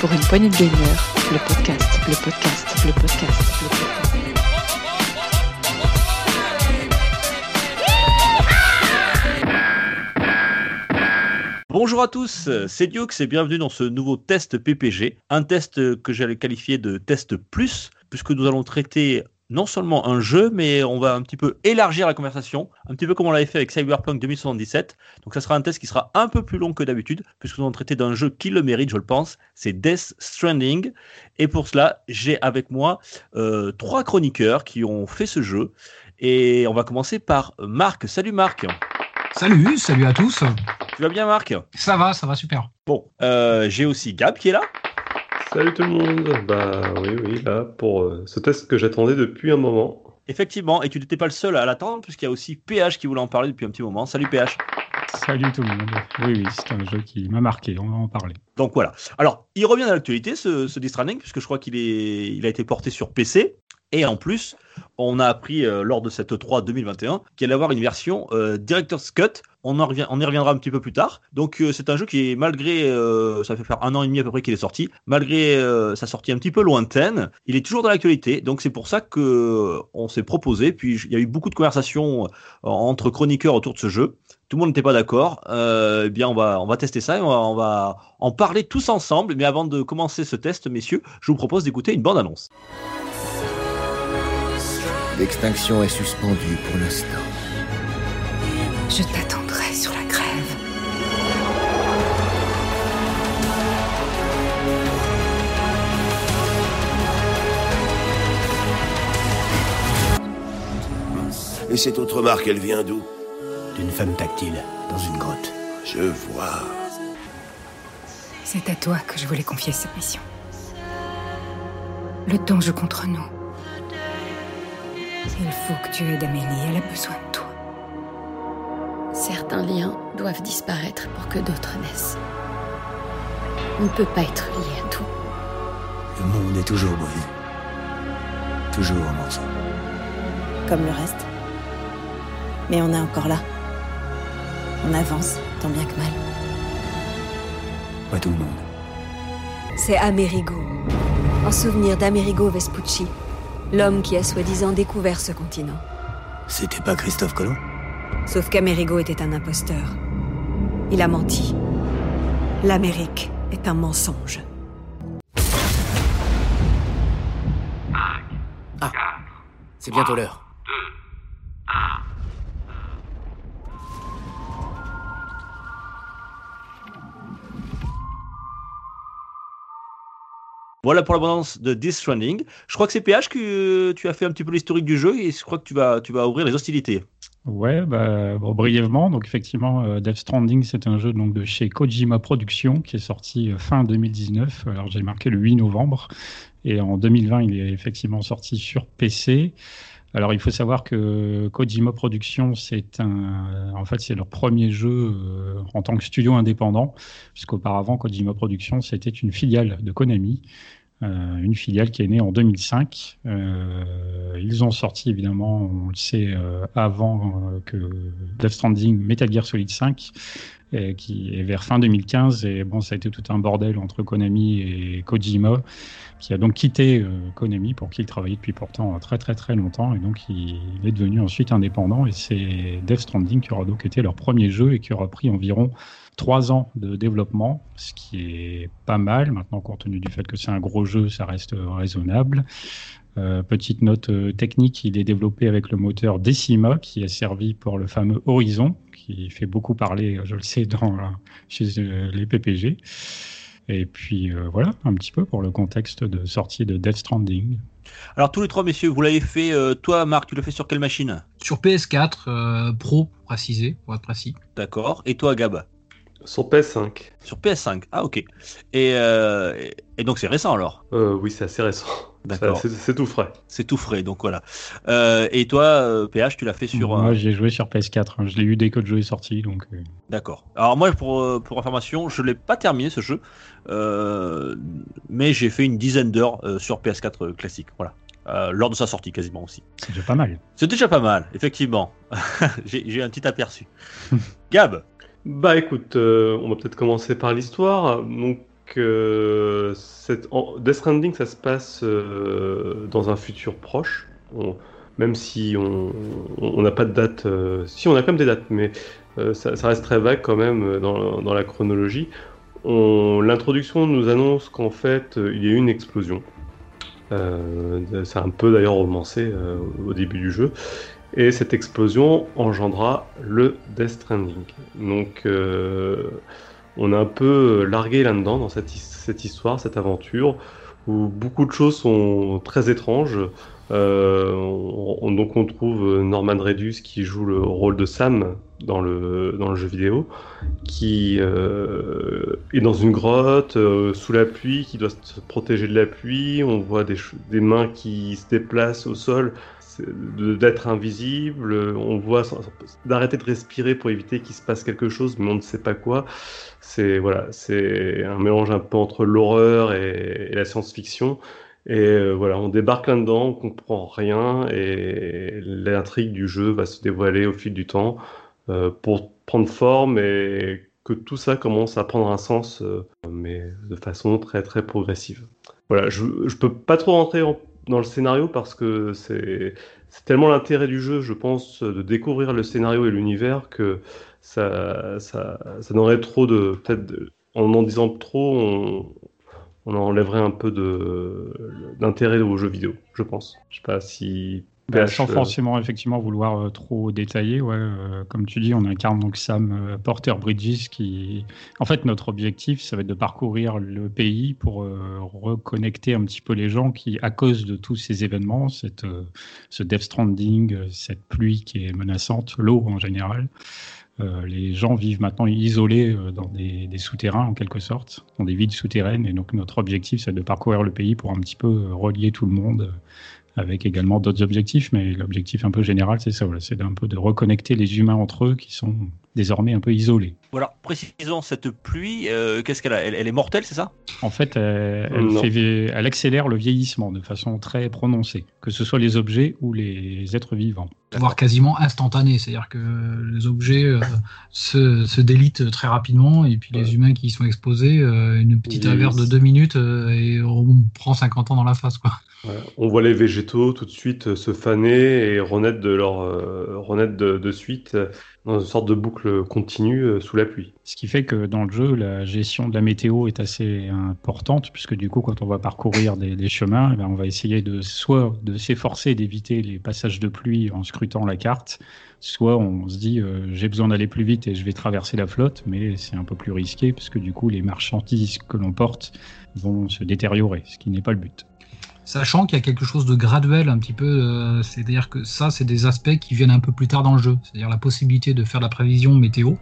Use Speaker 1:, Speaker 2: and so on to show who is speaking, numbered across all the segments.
Speaker 1: Pour une poignée de gagneurs, le podcast, le podcast, le podcast, le podcast.
Speaker 2: Bonjour à tous, c'est Diox et bienvenue dans ce nouveau test PPG, un test que j'allais qualifier de test plus, puisque nous allons traiter non seulement un jeu, mais on va un petit peu élargir la conversation, un petit peu comme on l'avait fait avec Cyberpunk 2077. Donc ça sera un test qui sera un peu plus long que d'habitude, puisque nous allons traiter d'un jeu qui le mérite, je le pense, c'est Death Stranding. Et pour cela, j'ai avec moi euh, trois chroniqueurs qui ont fait ce jeu. Et on va commencer par Marc. Salut Marc.
Speaker 3: Salut, salut à tous.
Speaker 2: Tu vas bien Marc?
Speaker 3: Ça va, ça va super.
Speaker 2: Bon, euh, j'ai aussi Gab qui est là.
Speaker 4: Salut tout le monde. Bah oui, oui, là pour euh, ce test que j'attendais depuis un moment.
Speaker 2: Effectivement, et tu n'étais pas le seul à l'attendre, puisqu'il y a aussi PH qui voulait en parler depuis un petit moment. Salut PH.
Speaker 5: Salut tout le monde. Oui, oui, c'est un jeu qui m'a marqué, on va en parler.
Speaker 2: Donc voilà. Alors, il revient à l'actualité, ce, ce puisque je crois qu'il est, il a été porté sur PC. Et en plus, on a appris euh, lors de cette E 3 2021 qu'il allait avoir une version euh, Director's Cut. On, en revient, on y reviendra un petit peu plus tard. Donc euh, c'est un jeu qui est malgré, euh, ça fait faire un an et demi à peu près qu'il est sorti, malgré euh, sa sortie un petit peu lointaine, il est toujours dans l'actualité. Donc c'est pour ça que on s'est proposé. Puis il y a eu beaucoup de conversations euh, entre chroniqueurs autour de ce jeu. Tout le monde n'était pas d'accord. Euh, eh bien, on va, on va tester ça et on va, on va en parler tous ensemble. Mais avant de commencer ce test, messieurs, je vous propose d'écouter une bande-annonce.
Speaker 6: L'extinction est suspendue pour l'instant.
Speaker 1: Je t'attendrai
Speaker 6: Et cette autre marque, elle vient d'où
Speaker 7: D'une femme tactile, dans une grotte.
Speaker 6: Je vois.
Speaker 1: C'est à toi que je voulais confier cette mission. Le temps joue contre nous. Il faut que tu aides Amélie, elle a besoin de toi.
Speaker 8: Certains liens doivent disparaître pour que d'autres naissent. On ne peut pas être lié à tout.
Speaker 7: Le monde est toujours brisé. Toujours en morceaux.
Speaker 9: comme le reste. Mais on est encore là. On avance, tant bien que mal.
Speaker 7: Pas tout le monde.
Speaker 9: C'est Amerigo. En souvenir d'Amerigo Vespucci, l'homme qui a soi-disant découvert ce continent.
Speaker 7: C'était pas Christophe Colomb?
Speaker 9: Sauf qu'Amerigo était un imposteur. Il a menti. L'Amérique est un mensonge.
Speaker 7: C'est bientôt l'heure.
Speaker 2: Voilà pour l'abondance de Death Stranding. Je crois que c'est PH que tu as fait un petit peu l'historique du jeu et je crois que tu vas, ouvrir les hostilités.
Speaker 5: Ouais, bah, brièvement, donc effectivement, euh, Death Stranding, c'est un jeu donc, de chez Kojima Productions qui est sorti euh, fin 2019. Alors j'ai marqué le 8 novembre. Et en 2020, il est effectivement sorti sur PC. Alors il faut savoir que Kojima Productions, c'est un, en fait, c'est leur premier jeu euh, en tant que studio indépendant, puisqu'auparavant Kojima Productions, c'était une filiale de Konami. Euh, une filiale qui est née en 2005. Euh, ils ont sorti évidemment, on le sait, euh, avant euh, que Death Stranding, Metal Gear Solid 5, et qui est vers fin 2015. Et bon, ça a été tout un bordel entre Konami et Kojima, qui a donc quitté euh, Konami pour qui il travaillait depuis pourtant très très très longtemps. Et donc il, il est devenu ensuite indépendant. Et c'est Death Stranding qui aura donc été leur premier jeu et qui aura pris environ trois ans de développement, ce qui est pas mal. Maintenant, compte tenu du fait que c'est un gros jeu, ça reste raisonnable. Euh, petite note euh, technique, il est développé avec le moteur Decima, qui a servi pour le fameux Horizon, qui fait beaucoup parler, je le sais, dans, chez euh, les PPG. Et puis euh, voilà, un petit peu pour le contexte de sortie de Death Stranding.
Speaker 2: Alors tous les trois messieurs, vous l'avez fait. euh, toi, Marc, tu l'as fait sur quelle machine?
Speaker 3: Sur PS4, euh, Pro, pour préciser, pour être précis.
Speaker 2: D'accord. Et toi, Gab?
Speaker 4: Sur PS5.
Speaker 2: Sur PS5. Ah ok. Et, euh, et- donc c'est récent alors?
Speaker 4: Euh, oui, c'est assez récent.
Speaker 2: D'accord.
Speaker 4: C'est tout frais.
Speaker 2: C'est tout frais. Donc voilà. Euh, et toi, euh, PH, tu l'as fait sur.
Speaker 5: Moi,
Speaker 2: euh,
Speaker 5: j'ai joué sur PS4. hein. Je l'ai eu dès que le jeu est sorti, donc. euh,
Speaker 2: D'accord. Alors moi, pour, pour information, je l'ai pas terminé ce jeu, euh, mais j'ai fait une dizaine d'heures euh, sur PS4 euh, classique. Voilà. Euh, lors de sa sortie quasiment aussi.
Speaker 5: c'est déjà pas mal.
Speaker 2: C'est déjà pas mal, effectivement. j'ai j'ai un petit aperçu. Gab,
Speaker 4: Bah écoute, euh, on va peut-être commencer par l'histoire. Donc, euh, Death Stranding, ça se passe euh, dans un futur proche. Même si on n'a pas de date, si on a quand même des dates, mais ça, reste très vague quand même dans, dans la chronologie. On- L'introduction nous annonce qu'en fait, il y a eu une explosion. C'est un peu d'ailleurs romancé au début du jeu. Et cette explosion engendra le Death Stranding. Donc, euh, on a un peu largué là-dedans, dans cette, his- cette histoire, cette aventure, où beaucoup de choses sont très étranges. Euh, on- on- donc, on trouve Norman Reedus qui joue le rôle de Sam dans le, jeu vidéo, qui euh, est dans une grotte, sous la pluie, qui doit se protéger de la pluie. On voit des, mains qui se déplacent au sol d'être invisible, on voit d'arrêter de respirer pour éviter qu'il se passe quelque chose, mais on ne sait pas quoi. C'est voilà, c'est un mélange un peu entre l'horreur et, la science-fiction. Et euh, voilà, on débarque là-dedans, on comprend rien, et l'intrigue du jeu va se dévoiler au fil du temps euh, pour prendre forme et que tout ça commence à prendre un sens, euh, mais de façon très très progressive. Voilà, je, je peux pas trop rentrer en- dans le scénario parce que c'est tellement l'intérêt du jeu, je pense, de découvrir le scénario et l'univers que ça, ça, ça n'aurait trop de. Peut-être en en disant trop, on, enlèverait un peu d'intérêt aux jeux vidéo, je pense. Je sais pas si.
Speaker 5: Bah,
Speaker 4: PH,
Speaker 5: sans forcément effectivement vouloir euh, trop détailler, ouais, euh, comme tu dis, on incarne donc Sam euh, Porter Bridges qui, en fait, notre objectif, ça va être de parcourir le pays pour reconnecter un petit peu les gens qui, à cause de tous ces événements, cette, ce Death Stranding, cette pluie qui est menaçante, l'eau en général, euh, les gens vivent maintenant isolés euh, dans des, des souterrains en quelque sorte, dans des villes souterraines, et donc notre objectif, c'est de parcourir le pays pour un petit peu euh, relier tout le monde. Avec également d'autres objectifs, mais l'objectif un peu général, c'est ça, voilà, c'est d'un peu de reconnecter les humains entre eux qui sont désormais un peu isolés.
Speaker 2: Voilà, précisons cette pluie, euh, qu'est-ce qu'elle a? Elle, elle est mortelle, c'est ça?
Speaker 5: En fait, elle, elle fait accélère le vieillissement de façon très prononcée, que ce soit les objets ou les êtres vivants.
Speaker 3: voire quasiment instantané. C'est-à-dire que les objets euh, se, se délitent très rapidement et puis les humains qui y sont exposés, euh, une petite averse de deux minutes euh, et on prend 50 ans dans la face. Quoi.
Speaker 4: Ouais, On voit les végétaux tout de suite euh, se faner et renaître de leur euh, renaître de, de suite euh, dans une sorte de boucle continue euh, sous la pluie.
Speaker 5: Ce qui fait que dans le jeu, la gestion de la météo est assez importante, puisque du coup, quand on va parcourir des, chemins, eh ben, on va essayer de soit de s'efforcer d'éviter les passages de pluie en scrutant la carte, soit on se dit euh, j'ai besoin d'aller plus vite et je vais traverser la flotte, mais c'est un peu plus risqué, parce que du coup, les marchandises que l'on porte vont se détériorer, ce qui n'est pas le but.
Speaker 3: Sachant qu'il y a quelque chose de graduel un petit peu, euh, c'est-à-dire que ça, c'est des aspects qui viennent un peu plus tard dans le jeu, c'est-à-dire la possibilité de faire la prévision météo.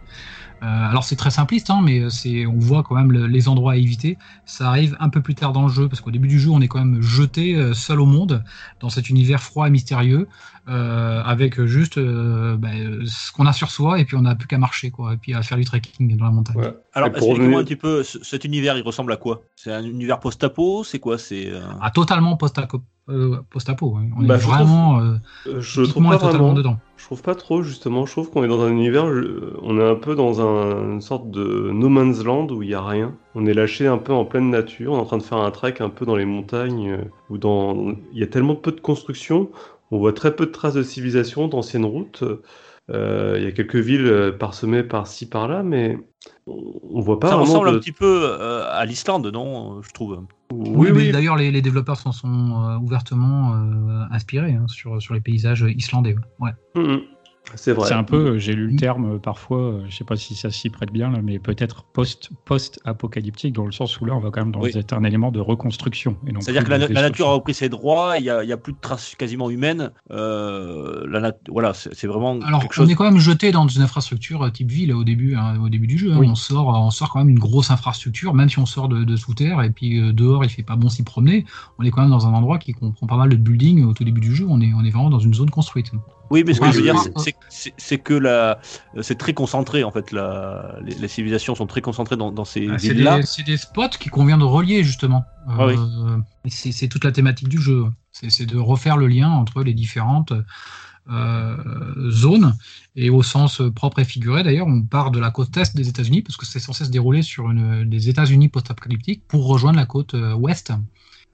Speaker 3: Euh, alors c'est très simpliste, hein, mais c'est, on voit quand même le- les endroits à éviter. Ça arrive un peu plus tard dans le jeu, parce qu'au début du jeu, on est quand même jeté euh, seul au monde, dans cet univers froid et mystérieux, euh, avec juste euh, bah, euh, ce qu'on a sur soi, et puis on n'a plus qu'à marcher, quoi, et puis à faire du trekking dans la montagne.
Speaker 4: Ouais.
Speaker 2: Alors, explique-moi
Speaker 4: revenir-
Speaker 2: un petit peu, ce- cet univers, il ressemble à quoi? C'est un univers post-apo C'est quoi? C'est euh,
Speaker 3: Ah, totalement post-apo, euh, post-apo, ouais. on
Speaker 4: Bah,
Speaker 3: est
Speaker 4: je
Speaker 3: vraiment
Speaker 4: trouve-
Speaker 3: euh,
Speaker 4: Euh, Je trouve pas vraiment.
Speaker 3: dedans.
Speaker 4: Je trouve pas trop justement. Je trouve qu'on est dans un univers, je- on est un peu dans un- une sorte de no man's land où il y a rien. On est lâché un peu en pleine nature. On est en train de faire un trek un peu dans les montagnes où dans il y a tellement peu de construction. On voit très peu de traces de civilisation, d'anciennes routes. Euh, il y a quelques villes parsemées par-ci par-là, mais on voit pas
Speaker 2: Ça ressemble
Speaker 4: de-
Speaker 2: un petit peu euh, à l'Islande, non Je trouve.
Speaker 3: Oui, mais d'ailleurs, les, les développeurs s'en sont euh, ouvertement euh, inspirés hein, sur, sur les paysages islandais. Ouais.
Speaker 4: Mhm. C'est vrai.
Speaker 5: C'est un peu, euh, j'ai lu le terme euh, parfois, euh, je sais pas si ça s'y prête bien, là, mais peut-être post, post-apocalyptique, dans le sens où là, on va quand même dans
Speaker 2: Oui.
Speaker 5: un élément de reconstruction.
Speaker 2: C'est-à-dire que la, nature a repris ses droits, il n'y a, il y a plus de traces quasiment humaines. Euh, la voilà, c'est vraiment
Speaker 3: Alors,
Speaker 2: quelque
Speaker 3: on est quand même jeté dans une infrastructure type ville au début, hein, au début du jeu. hein.
Speaker 5: Oui.
Speaker 3: On sort, on sort quand même une grosse infrastructure, même si on sort de, de sous terre et puis dehors il fait pas bon s'y promener. On est quand même dans un endroit qui comprend pas mal de buildings au tout début du jeu. On est, on est vraiment dans une zone construite.
Speaker 2: Oui, mais ce que je veux dire,
Speaker 3: c'est-
Speaker 2: que la, c'est très concentré en fait. La, les, les civilisations sont très concentrées dans, dans ces
Speaker 3: Ah, C'est
Speaker 2: villes-là.
Speaker 3: des, c'est des spots qu'il convient de relier justement.
Speaker 2: Ah.
Speaker 3: Euh, c'est toute la thématique du jeu. C'est de refaire le lien entre les différentes zone, et au sens propre et figuré d'ailleurs, on part de la côte est des États-Unis, parce que c'est censé se dérouler sur une, des États-Unis post-apocalyptiques pour rejoindre la côte ouest.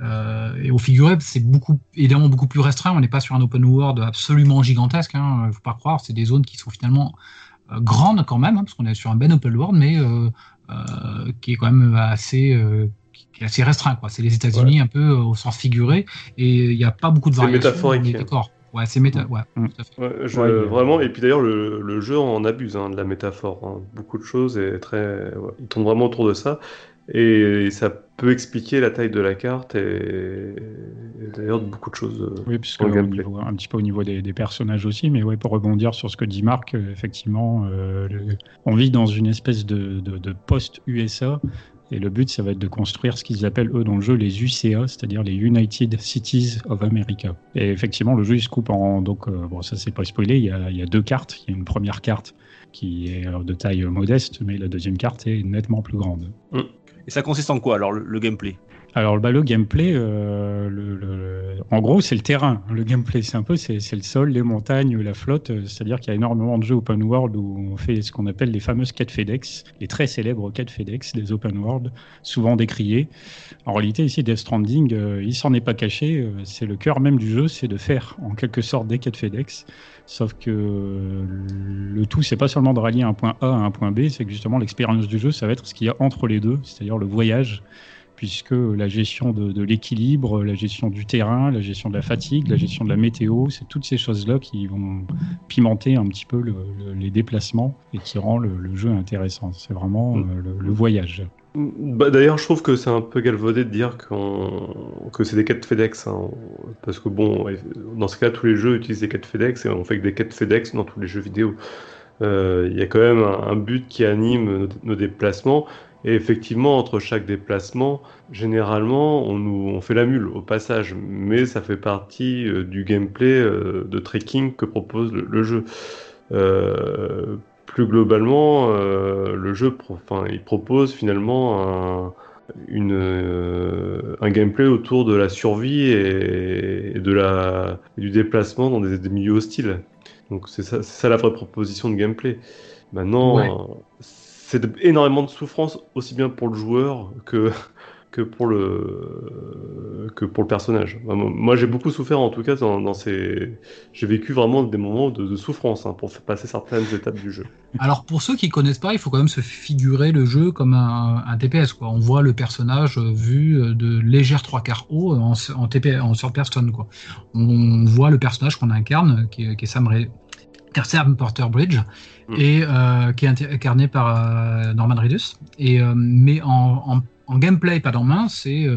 Speaker 3: Et au figuré, c'est beaucoup, évidemment beaucoup plus restreint. On n'est pas sur un open world absolument gigantesque. Il hein, ne faut pas croire. C'est des zones qui sont finalement grandes quand même, hein, parce qu'on est sur un ben open world, mais qui est quand même assez qui est assez restreint. Quoi. C'est les États-Unis un peu euh, au sens figuré et il n'y a pas beaucoup de variations.
Speaker 4: C'est métaphorique.
Speaker 3: D'accord. Ouais, c'est méta. Ouais,
Speaker 4: mm. je, vraiment. Et puis d'ailleurs, le, le, jeu en abuse hein, de la métaphore. Hein. Beaucoup de choses et très. il tourne vraiment autour de ça. Et ça peut expliquer la taille de la carte et, d'ailleurs beaucoup de choses. Euh,
Speaker 5: oui, puisque un petit peu au niveau des, personnages aussi, mais ouais, pour rebondir sur ce que dit Marc, euh, effectivement, on vit dans une espèce de, de, de post-USA et le but, ça va être de construire ce qu'ils appellent, eux, dans le jeu, les UCA, c'est-à-dire les United Cities of America. Et effectivement, le jeu, il se coupe en. Donc, euh, bon, ça, c'est pas spoilé. Il y, a, il y, a, deux cartes. Il y a une première carte qui est euh, de taille modeste, mais la deuxième carte est nettement plus grande.
Speaker 2: Mmh. Et ça consiste en quoi, alors, le gameplay?
Speaker 5: Alors le, bah, le gameplay, euh, le, en gros, c'est le terrain. Le gameplay, c'est un peu, c'est le sol, les montagnes, la flotte. Euh, c'est-à-dire qu'il y a énormément de jeux open world où on fait ce qu'on appelle les fameuses quêtes FedEx, les très célèbres quêtes FedEx des open world, souvent décriées. En réalité, ici, Death Stranding, euh, il s'en est pas caché. c'est le cœur même du jeu, c'est de faire en quelque sorte des quêtes FedEx. Sauf que le tout, c'est pas seulement de rallier un point A à un point B, c'est que justement l'expérience du jeu, ça va être ce qu'il y a entre les deux, c'est-à-dire le voyage puisque la gestion de, l'équilibre, la gestion du terrain, la gestion de la fatigue, la gestion de la météo, c'est toutes ces choses-là qui vont pimenter un petit peu les déplacements et qui rend le, jeu intéressant. C'est vraiment mm. euh, le, voyage.
Speaker 4: Bah, D'ailleurs, je trouve que c'est un peu galvaudé de dire que c'est des quêtes FedEx. Hein. parce que bon, dans ce cas, tous les jeux utilisent des quêtes FedEx et on fait que des quêtes FedEx dans tous les jeux vidéo. Euh, il y a quand même un, but qui anime nos déplacements. Et effectivement, entre chaque déplacement, généralement, on, nous, on fait la mule au passage, mais ça fait partie euh, du gameplay euh, de trekking que propose le, jeu. Euh, plus globalement, le jeu enfin, il propose finalement un, une, un gameplay autour de la survie et, de la, du déplacement dans des, milieux hostiles. Donc c'est ça, ça, la vraie proposition de gameplay. Maintenant, c'est énormément de souffrance aussi bien pour le joueur que que pour le que pour le personnage. Moi, j'ai beaucoup souffert en tout cas dans, ces. J'ai vécu vraiment des moments de, souffrance hein, pour passer certaines étapes du jeu.
Speaker 3: Alors pour ceux qui connaissent pas, il faut quand même se figurer le jeu comme un, un TPS. Quoi. On voit le personnage vu de légère trois quarts haut en, en en third person. Quoi. On voit le personnage qu'on incarne, qui est, Sam, Sam Porter Bridge, mm. et euh, qui est incarné par euh, Norman Reedus. Et, euh, mais en, gameplay, pas dans main, c'est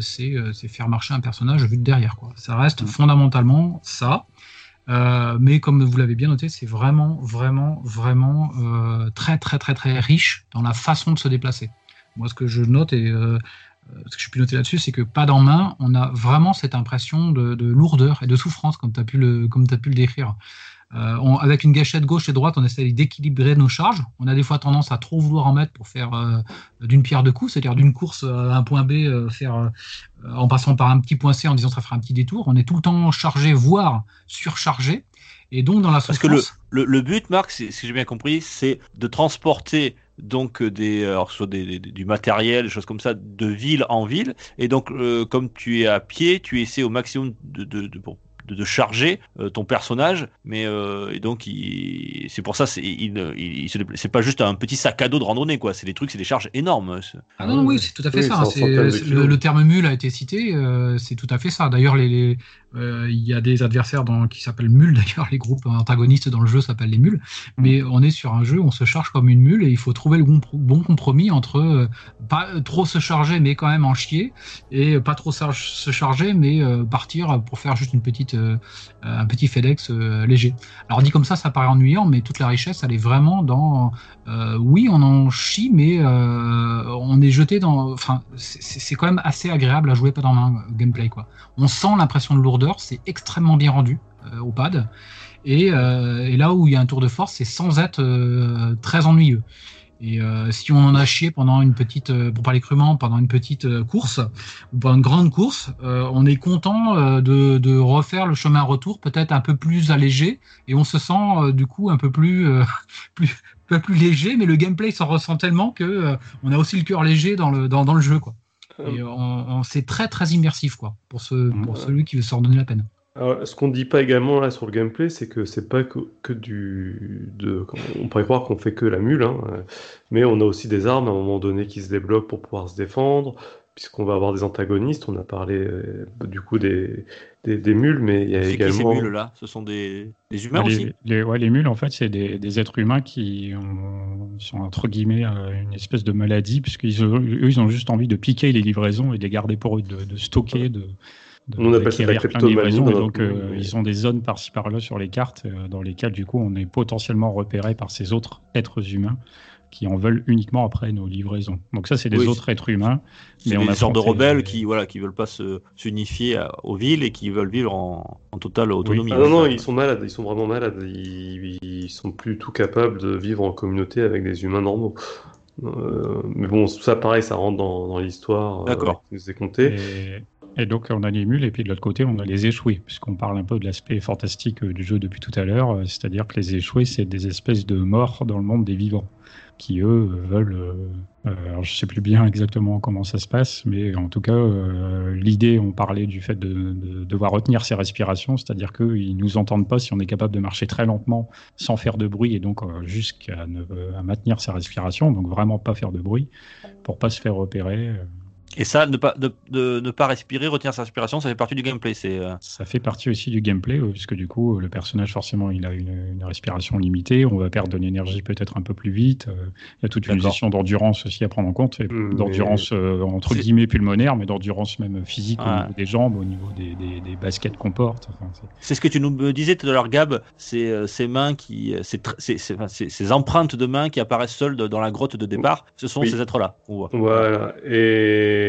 Speaker 3: c'est faire marcher un personnage vu de derrière. Quoi. Ça reste mm. fondamentalement ça. mais comme vous l'avez bien noté, c'est vraiment, vraiment, vraiment très, très, très, très riche dans la façon de se déplacer. Moi, ce que je note et ce que je peux noter là-dessus, c'est que pas dans main, on a vraiment cette impression de, lourdeur et de souffrance, comme tu as pu le, comme as pu le décrire. Euh, avec une gâchette gauche et droite, on essaie d'équilibrer nos charges. On a des fois tendance à trop vouloir en mettre pour faire euh, d'une pierre deux coups, c'est-à-dire d'une course à un point B, euh, faire en passant par un petit point C en disant ça fera un petit détour. On est tout le temps chargé, voire surchargé. Et donc dans la
Speaker 2: Parce que le, but, Marc, si j'ai bien compris, c'est de transporter donc des, alors, soit des, du matériel, des choses comme ça, de ville en ville. Et donc, comme tu es à pied, tu essaies au maximum de, de, de de, charger euh, ton personnage, mais euh, et donc c'est pour ça c'est il, pas juste un petit sac à dos de randonnée quoi, c'est des trucs, c'est des charges énormes.
Speaker 3: Ah non, oui, c'est tout à fait ça. le, terme mule a été cité, euh, c'est tout à fait ça. D'ailleurs, les, il y a des adversaires dans, qui s'appellent mules, d'ailleurs, les groupes antagonistes dans le jeu s'appellent les mules. Mais on est sur un jeu où on se charge comme une mule et il faut trouver le bon, bon compromis entre pas trop se charger mais quand même en chier et pas trop se charger mais partir pour faire juste une petite euh, un petit FedEx euh, léger. Alors dit comme ça, ça paraît ennuyant, mais toute la richesse, elle est vraiment dans. Euh, oui, on en chie, mais on est jeté dans. C'est quand même assez agréable à jouer pas dans main gameplay quoi. On sent l'impression de lourdeur, c'est extrêmement bien rendu au pad. Et, là où il y a un tour de force, c'est sans être très ennuyeux. Et euh, si on en a chié pendant une petite, euh, pour parler crûment, pendant une petite euh, course ou pendant une grande course, on est content de, de, refaire le chemin retour peut-être un peu plus allégé et on se sent du coup un peu plus, plus, peu plus léger, mais le gameplay s'en ressent tellement que on a aussi le cœur léger dans le, dans, dans le jeu quoi. Et on, c'est très très immersif quoi pour, ce, pour celui qui veut se redonner la peine.
Speaker 4: Alors, ce qu'on ne dit pas également là sur le gameplay, c'est que c'est pas que, que, du. De, on pourrait croire qu'on fait que la mule, hein, mais on a aussi des armes à un moment donné qui se débloquent pour pouvoir se défendre, puisqu'on va avoir des antagonistes. On a parlé euh, du coup des, des, mules, mais il y a également.
Speaker 2: Qui ces mules là? Ce sont des, des humains aussi?
Speaker 5: les, ouais, les mules, en fait, c'est des, des, êtres humains qui sont entre guillemets une espèce de maladie, puisqu'ils eux, ils ont juste envie de piquer les livraisons et de les garder pour eux, de, de stocker, de
Speaker 4: on appelle ça la
Speaker 5: kleptomanie. Donc, euh, ils ont des zones par-ci par-là sur les cartes euh, dans lesquelles, du coup, on est potentiellement repéré par ces autres êtres humains qui en veulent uniquement après nos livraisons. Donc ça, c'est des autres êtres humains.
Speaker 2: Mais on a sortes de rebelles qui voilà qui veulent pas s'unifier aux villes et qui veulent vivre en, en totale autonomie.
Speaker 4: Ah non, non, ils sont malades, ils sont vraiment malades. Ils, ils, sont plus tout capables de vivre en communauté avec des humains normaux. Euh, mais bon, ça pareil, ça rentre dans, dans l'histoire.
Speaker 2: D'accord.
Speaker 4: c'est compté.
Speaker 5: Et donc on a les mules et puis de l'autre côté on a les échoués, puisqu'on parle un peu de l'aspect fantastique euh, du jeu depuis tout à l'heure, euh, c'est-à-dire que les échoués c'est des espèces de morts dans le monde des vivants, qui eux veulent, euh, alors je sais plus bien exactement comment ça se passe, mais en tout cas l'idée, on parlait du fait de, devoir retenir ses respirations, c'est-à-dire qu'ils nous entendent pas si on est capable de marcher très lentement sans faire de bruit et donc jusqu'à maintenir sa respiration, donc vraiment pas faire de bruit pour pas se faire repérer.
Speaker 2: Et ça, ne pas, de, ne pas respirer, retenir sa respiration, ça fait partie du gameplay. C'est. Euh,
Speaker 5: ça fait partie aussi du gameplay, puisque du coup, le personnage, forcément, il a une, respiration limitée. On va perdre de l'énergie peut-être un peu plus vite. Euh, il y a toute une gestion d'endurance aussi à prendre en compte. Mmh, d'endurance, euh, entre guillemets, pulmonaire, mais d'endurance même physique au niveau des jambes, au niveau des, des, baskets qu'on porte.
Speaker 2: c'est ce que tu nous disais tout à l'heure, Gab. C'est ces mains qui. Ces empreintes de mains qui apparaissent seules dans la grotte de départ. Ce sont ces êtres-là.
Speaker 4: Voilà. Et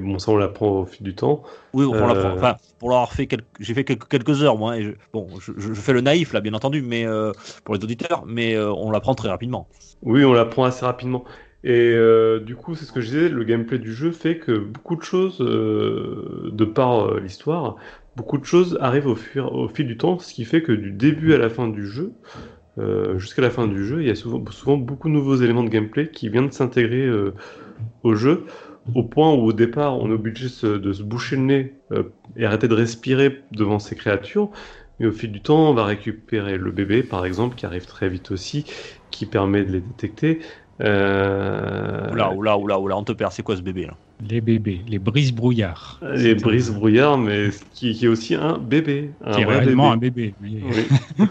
Speaker 4: bon, ça on l'apprend au fil du temps.
Speaker 2: Oui, on l'apprend. Euh, enfin, pour l'avoir fait, quelques... j'ai fait quelques, heures moi. Et bon, je, fais le naïf là, bien entendu, mais euh, pour les auditeurs, mais euh, on l'apprend très rapidement.
Speaker 4: Oui, on l'apprend assez rapidement. Et du coup, c'est ce que je disais, le gameplay du jeu fait que beaucoup de choses, de par l'histoire, beaucoup de choses arrivent au, au fil du temps, ce qui fait que du début à la fin du jeu, jusqu'à la fin du jeu, il y a souvent, souvent beaucoup de nouveaux éléments de gameplay qui viennent de s'intégrer au jeu au point où au départ on est obligé de se boucher le nez euh, et arrêter de respirer devant ces créatures. Mais au fil du temps, on va récupérer le bébé, par exemple, qui arrive très vite aussi, qui permet de les détecter.
Speaker 2: Euh... Oula, oula, oula, oula, on te perd. C'est quoi ce bébé là?
Speaker 5: Les bébés, les brises-brouillards.
Speaker 4: Les brises-brouillards, mais qui, qui, est aussi un bébé.
Speaker 5: Un qui est réellement un bébé. Oui.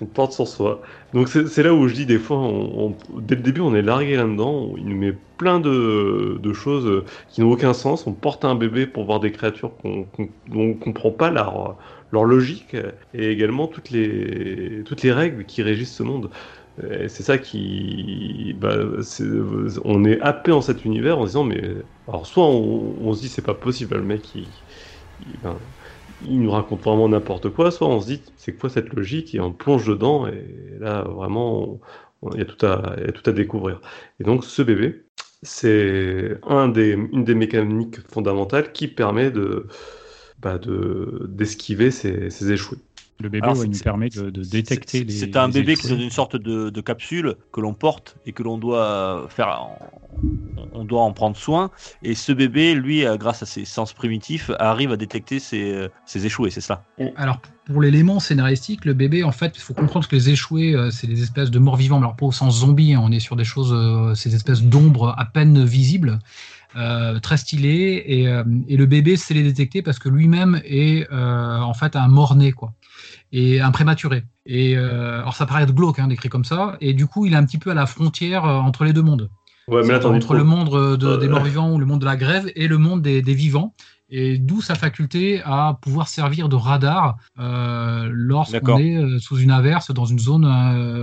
Speaker 4: qu'on porte sur soi. Donc c'est là où je dis des fois, on, dès le début, on est largué là-dedans, il nous met plein de, choses qui n'ont aucun sens. On porte un bébé pour voir des créatures qu'on dont on comprend pas leur, logique et également toutes les, règles qui régissent ce monde. C'est ça qui, bah, on est happé en cet univers en disant mais alors soit on, on se dit c'est pas possible le mec il, ben, il nous raconte vraiment n'importe quoi, soit on se dit c'est quoi cette logique? Et on plonge dedans et là vraiment il y, a tout à, tout à découvrir. Et donc ce bébé, c'est un des, une des mécaniques fondamentales qui permet de bah, d'esquiver ces, ces échoués.
Speaker 5: Le bébé il nous permet de, détecter les.
Speaker 2: C'est un bébé qui est une sorte de, capsule que l'on porte et que l'on doit faire. On doit en prendre soin. Et ce bébé, lui, euh, grâce à ses sens primitifs, arrive à détecter ses, ses échoués, c'est ça?
Speaker 3: Alors, pour l'élément scénaristique, le bébé, en fait, il faut comprendre que les échoués, euh, c'est des espèces de morts vivants, alors pas au sens zombie, hein, on est sur des choses, euh, ces espèces d'ombres à peine visibles. Très stylées et, et, le bébé sait les détecter parce que lui-même est en fait un mort-né quoi et un prématuré. Et euh, alors ça paraît être glauque, hein, décrit comme ça, et du coup il est un petit peu à la frontière euh, entre les deux mondes.
Speaker 4: Ouais, mais
Speaker 3: entre le monde euh, de, des morts vivants ou le monde de la grève et le monde des, des vivants. Et d'où sa faculté à pouvoir servir de radar euh, lorsqu'on est sous une averse dans une zone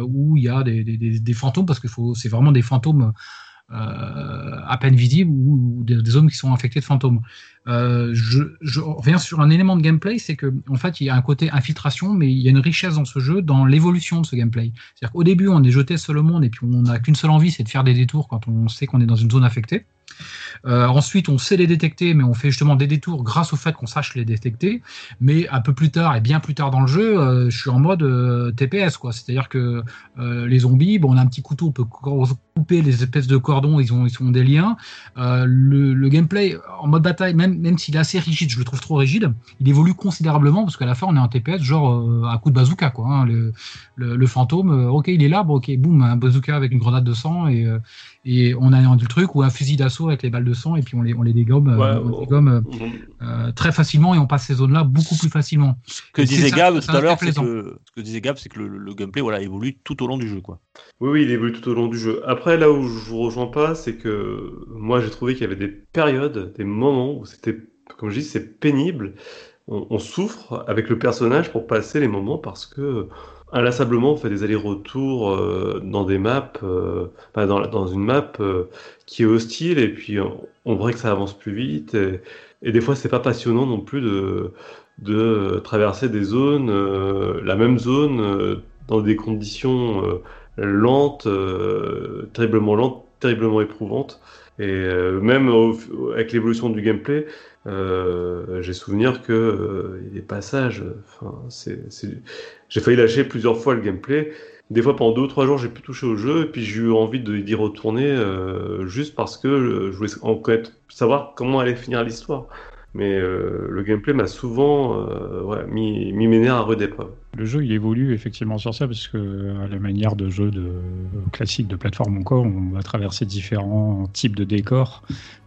Speaker 3: où il y a des, des, des fantômes, parce que c'est vraiment des fantômes à peine visibles ou, des, zones qui sont infectées de fantômes. je, je, reviens sur un élément de gameplay, c'est que en fait il y a un côté infiltration, mais il y a une richesse dans ce jeu, dans l'évolution de ce gameplay. C'est-à-dire qu'au début on est jeté seul au monde et puis on n'a qu'une seule envie, c'est de faire des détours quand on sait qu'on est dans une zone affectée. Euh, ensuite, on sait les détecter, mais on fait justement des détours grâce au fait qu'on sache les détecter. Mais un peu plus tard et bien plus tard dans le jeu, euh, je suis en mode euh, TPS, quoi. C'est-à-dire que les zombies, bon, on a un petit couteau, on peut couper les espèces de cordons, ils ont, ils ont des liens. Le, gameplay en mode bataille, même, même s'il est assez rigide, je le trouve trop rigide, il évolue considérablement parce qu'à la fin, on est en TPS, genre à coup de bazooka, quoi. Hein. le, le, fantôme, ok, il est là, bon, ok, boum, un bazooka avec une grenade de sang et et on a le truc ou un fusil d'assaut avec les balles de sang et puis on les, on les dégomme, euh, euh, euh, très facilement et on passe ces zones-là beaucoup plus facilement.
Speaker 2: Ce que disait Gab tout à l'heure, c'est que, ce que disait Gab, c'est que le, gameplay voilà, évolue tout au long du jeu. Quoi.
Speaker 4: Oui, oui, il évolue tout au long du jeu. Après, là où je vous rejoins pas, c'est que moi j'ai trouvé qu'il y avait des périodes, des moments où c'était, comme je dis, c'est pénible. on souffre avec le personnage pour passer les moments parce que inlassablement, on fait des allers-retours euh, dans des maps, euh, dans, une map euh, qui est hostile, et puis on voit que ça avance plus vite. Et, et des fois, c'est pas passionnant non plus de, de traverser des zones, la même zone, dans des conditions lentes, terriblement lentes, terriblement éprouvantes. Et même avec l'évolution du gameplay, euh, j'ai souvenir que euh, a des passages. Enfin, j'ai failli lâcher plusieurs fois le gameplay. Des fois, pendant deux ou trois jours, j'ai pu toucher au jeu, et puis j'ai eu envie d'y retourner euh, juste parce que je voulais en connaître, savoir comment allait finir l'histoire. Mais euh, le gameplay m'a souvent euh, ouais, mis, mis mes nerfs à rude épreuve.
Speaker 5: Le jeu, il évolue effectivement sur ça, parce que à la manière de jeu de, classique de plateforme encore, on va traverser différents types de décors.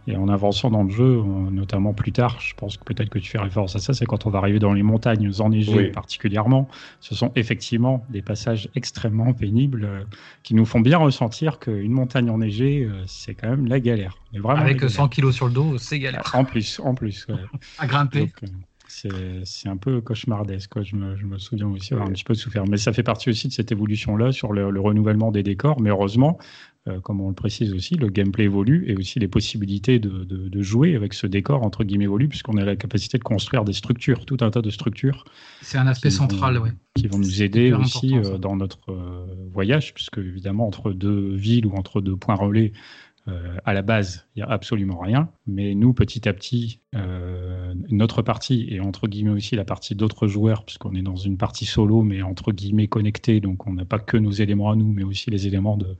Speaker 5: Et en avançant dans le jeu, notamment plus tard, je pense que peut-être que tu fais référence à ça, c'est quand on va arriver dans les montagnes enneigées particulièrement. Ce sont effectivement des passages extrêmement pénibles euh, qui nous font bien ressentir qu'une montagne enneigée, euh, c'est quand même la galère.
Speaker 3: Vraiment Avec 100 kilos sur le dos, c'est galère.
Speaker 5: En plus, en plus.
Speaker 3: à grimper.
Speaker 5: Euh, c'est un peu cauchemardesque. Je, me, je, me, souviens aussi avoir un petit peu souffert. Mais ça fait partie aussi de cette évolution-là sur le, renouvellement des décors. Mais heureusement, euh, comme on le précise aussi, le gameplay évolue et aussi les possibilités de, de, jouer avec ce décor, entre guillemets, évoluent, puisqu'on a la capacité de construire des structures, tout un tas de structures.
Speaker 3: C'est un aspect central, oui.
Speaker 5: Qui vont nous aider aussi euh, dans notre euh, voyage, puisque évidemment, entre deux villes ou entre deux points relais, euh, à la base, il n'y a absolument rien, mais nous, petit à petit, euh, notre partie, et entre guillemets aussi la partie d'autres joueurs, puisqu'on est dans une partie solo, mais entre guillemets connectée, donc on n'a pas que nos éléments à nous, mais aussi les éléments de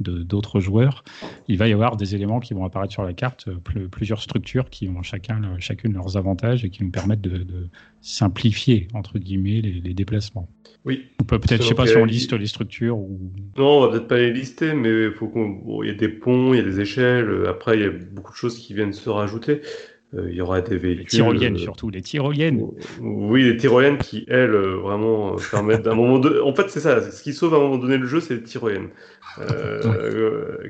Speaker 5: d'autres joueurs, il va y avoir des éléments qui vont apparaître sur la carte, plusieurs structures qui ont chacun, chacune leurs avantages et qui nous permettent de, simplifier, entre guillemets, les déplacements.
Speaker 4: Oui.
Speaker 5: On peut peut-être, je sais pas si on liste les structures ou.
Speaker 4: Non, on va peut-être pas les lister, mais il faut qu'on. il y a des ponts, il y a des échelles. Après, il y a beaucoup de choses qui viennent se rajouter. Euh, il y aura des véhicules. Les
Speaker 5: tyroliennes, euh, surtout, les tyroliennes.
Speaker 4: Oui, les tyroliennes qui, elles, euh, vraiment permettent d'un moment de. En fait, c'est ça. Ce qui sauve à un moment donné le jeu, c'est les tyroliennes.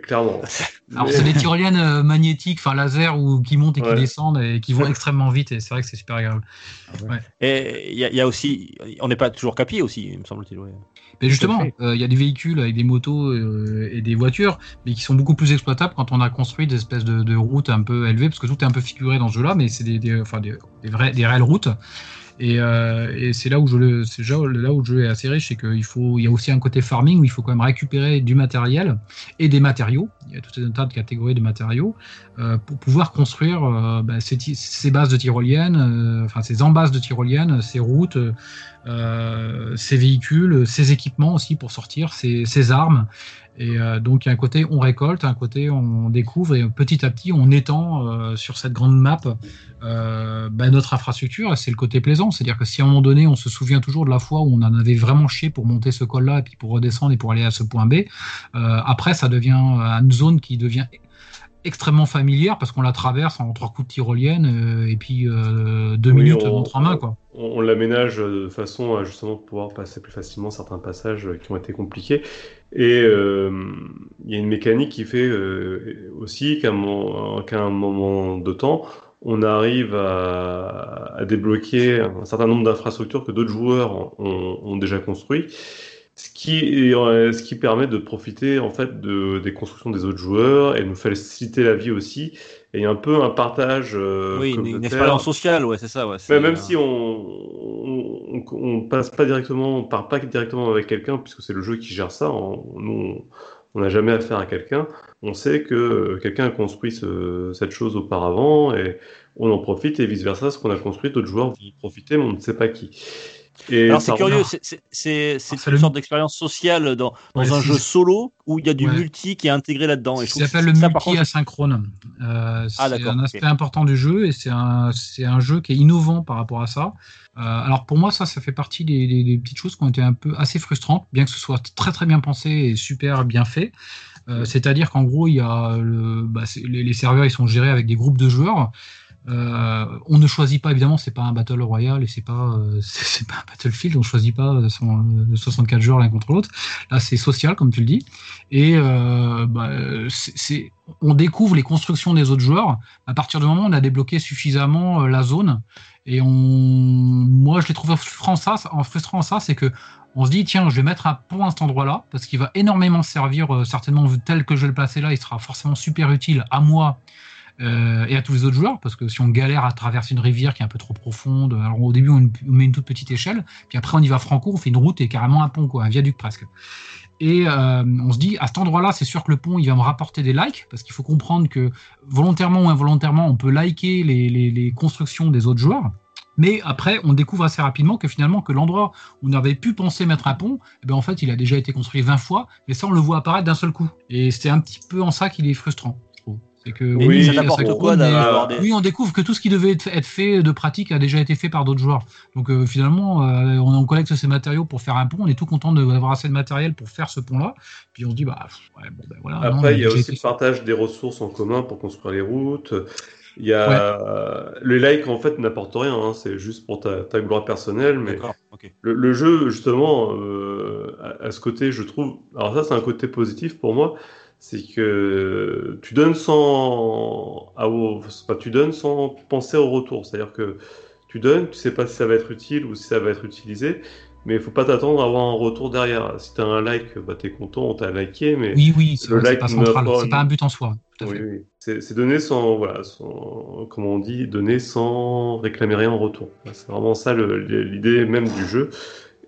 Speaker 4: clairement.
Speaker 3: Alors, c'est des tyroliennes magnétiques, enfin laser, ou qui montent et qui descendent et qui vont extrêmement vite. Et c'est vrai que c'est super agréable.
Speaker 2: Ah et il y, a aussi. On n'est pas toujours capier aussi, il me semble-t-il.
Speaker 3: Mais justement, il y a des véhicules avec des motos et des voitures, mais qui sont beaucoup plus exploitables quand on a construit des espèces de, de routes un peu élevées, parce que tout est un peu figuré dans là mais c'est des, des, enfin des, vrais, des réelles routes. Et, euh, et c'est là où je le, c'est là où je est assez riche, c'est qu'il faut, il y a aussi un côté farming où il faut quand même récupérer du matériel et des matériaux. Il y a tout un tas de catégories de matériaux euh, pour pouvoir construire euh, bah, ces, bases de tyroliennes, enfin ces embases de tyroliennes, ces routes, ces véhicules, ces équipements aussi pour sortir, ces armes. Et euh, donc, il y a un côté on récolte, un côté on découvre, et petit à petit, on étend euh, sur cette grande map euh, bah, notre infrastructure. C'est le côté plaisant. C'est-à-dire que si à un moment donné, on se souvient toujours de la fois où on en avait vraiment chié pour monter ce col-là, et puis pour redescendre et pour aller à ce point B, après, ça devient une zone qui devient extrêmement familière parce qu'on la traverse en trois coups de tyrolienne et puis deux minutes on, montre en main. Quoi.
Speaker 4: On, l'aménage de façon à justement pouvoir passer plus facilement certains passages qui ont été compliqués. Et euh, il y a une mécanique qui fait euh, aussi qu'à un, moment de temps, on arrive à, débloquer un certain nombre d'infrastructures que d'autres joueurs ont, déjà construit. Ce qui, ce qui permet de profiter en fait de, des constructions des autres joueurs et de nous faciliter la vie aussi. Et il y a un peu un partage. euh,
Speaker 2: Oui, une, expérience sociale, ouais, c'est ça. Ouais,
Speaker 4: Mais même
Speaker 2: euh,
Speaker 4: si on, on, on- passe pas directement, on part pas directement avec quelqu'un, puisque c'est le jeu qui gère ça, on- nous, on- n'a jamais affaire à quelqu'un, on sait que quelqu'un a construit ce- cette chose auparavant et on en profite et vice-versa, ce qu'on a construit, d'autres joueurs vont en profiter, mais on ne sait pas qui. Et
Speaker 2: Alors c'est curieux, c'est- c'est c'est- c'est
Speaker 3: c'est
Speaker 2: une
Speaker 3: le-
Speaker 2: sorte d'expérience sociale dans, dans
Speaker 3: Ouais,
Speaker 2: un
Speaker 3: c'est-
Speaker 2: jeu solo où il y a du
Speaker 3: Ouais.
Speaker 2: multi qui est intégré là-dedans.
Speaker 3: Ça s'appelle le
Speaker 2: contre,
Speaker 3: multi-asynchrone. Euh, c'est
Speaker 2: d'accord,
Speaker 3: un aspect important du jeu et c'est un, c'est un jeu qui est innovant par rapport à ça. Euh, alors pour moi, ça, ça fait partie des, des- des petites choses qui ont été un peu assez frustrantes, bien que ce soit très très bien pensé et super bien fait. Euh, C'est-à-dire qu'en gros, il y a le, bah, c'est- les, les serveurs, ils sont gérés avec des groupes de joueurs. Euh, on ne choisit pas évidemment, c'est pas un battle royale et c'est pas euh, c'est pas un battlefield. On choisit pas euh, son, euh, 64 joueurs l'un contre l'autre. Là, c'est social comme tu le dis. Et bah, on découvre les constructions des autres joueurs à partir du moment où on a débloqué suffisamment la zone. Et on, moi, je l'ai trouvé frustrant ça, en frustrant ça, c'est que on se dit tiens, je vais mettre un pont à cet endroit-là parce qu'il va énormément servir, certainement tel que je vais le placer là, il sera forcément super utile à moi euh, et à tous les autres joueurs parce que si on galère à traverser une rivière qui est un peu trop profonde, alors au début on, met une toute petite échelle, puis après on y va franco, on fait une route et carrément un pont quoi, un viaduc presque. Et euh, on se dit, à cet endroit-là, c'est sûr que le pont, il va me rapporter des likes, parce qu'il faut comprendre que volontairement ou involontairement, on peut liker les, constructions des autres joueurs. Mais après, on découvre assez rapidement que finalement, que l'endroit où on avait pu penser mettre un pont, eh ben en fait, il a déjà été construit 20 fois, mais ça, on le voit apparaître d'un seul coup. Et c'est un petit peu en ça qu'il est frustrant. C'est que
Speaker 4: Oui, ça
Speaker 2: quoi d'avoir
Speaker 3: euh,
Speaker 2: des...
Speaker 3: oui, on découvre que tout ce qui devait être fait de pratique a déjà été fait par d'autres joueurs. Donc euh, finalement, euh, on, on collecte ces matériaux pour faire un pont. On est tout content d'avoir assez de matériel pour faire ce pont-là. Puis on se dit, bah pff, ouais, bon, ben voilà. non,
Speaker 4: Après, il y a aussi
Speaker 3: été
Speaker 4: le partage des ressources en commun pour construire les routes. Il y a le like en fait n'apporte rien, hein, c'est juste pour ta, ta gloire personnelle, mais le, le jeu justement euh, à, à ce côté, je trouve. Alors ça, c'est un côté positif pour moi, c'est que tu donnes sans, ah, pas tu donnes sans penser au retour, c'est-à-dire que tu donnes, tu sais pas si ça va être utile ou si ça va être utilisé. Mais il faut pas t'attendre à avoir un retour derrière. Si tu as un like, bah, tu es content, on t'a liké, mais
Speaker 3: Oui, oui, c'est
Speaker 4: le like
Speaker 3: pas central. C'est pas un but en soi. Tout à
Speaker 4: oui,
Speaker 3: fait.
Speaker 4: oui. C'est donné sans, voilà, sans, comment on dit, donner sans réclamer rien en retour. C'est vraiment ça le- l'idée même du jeu.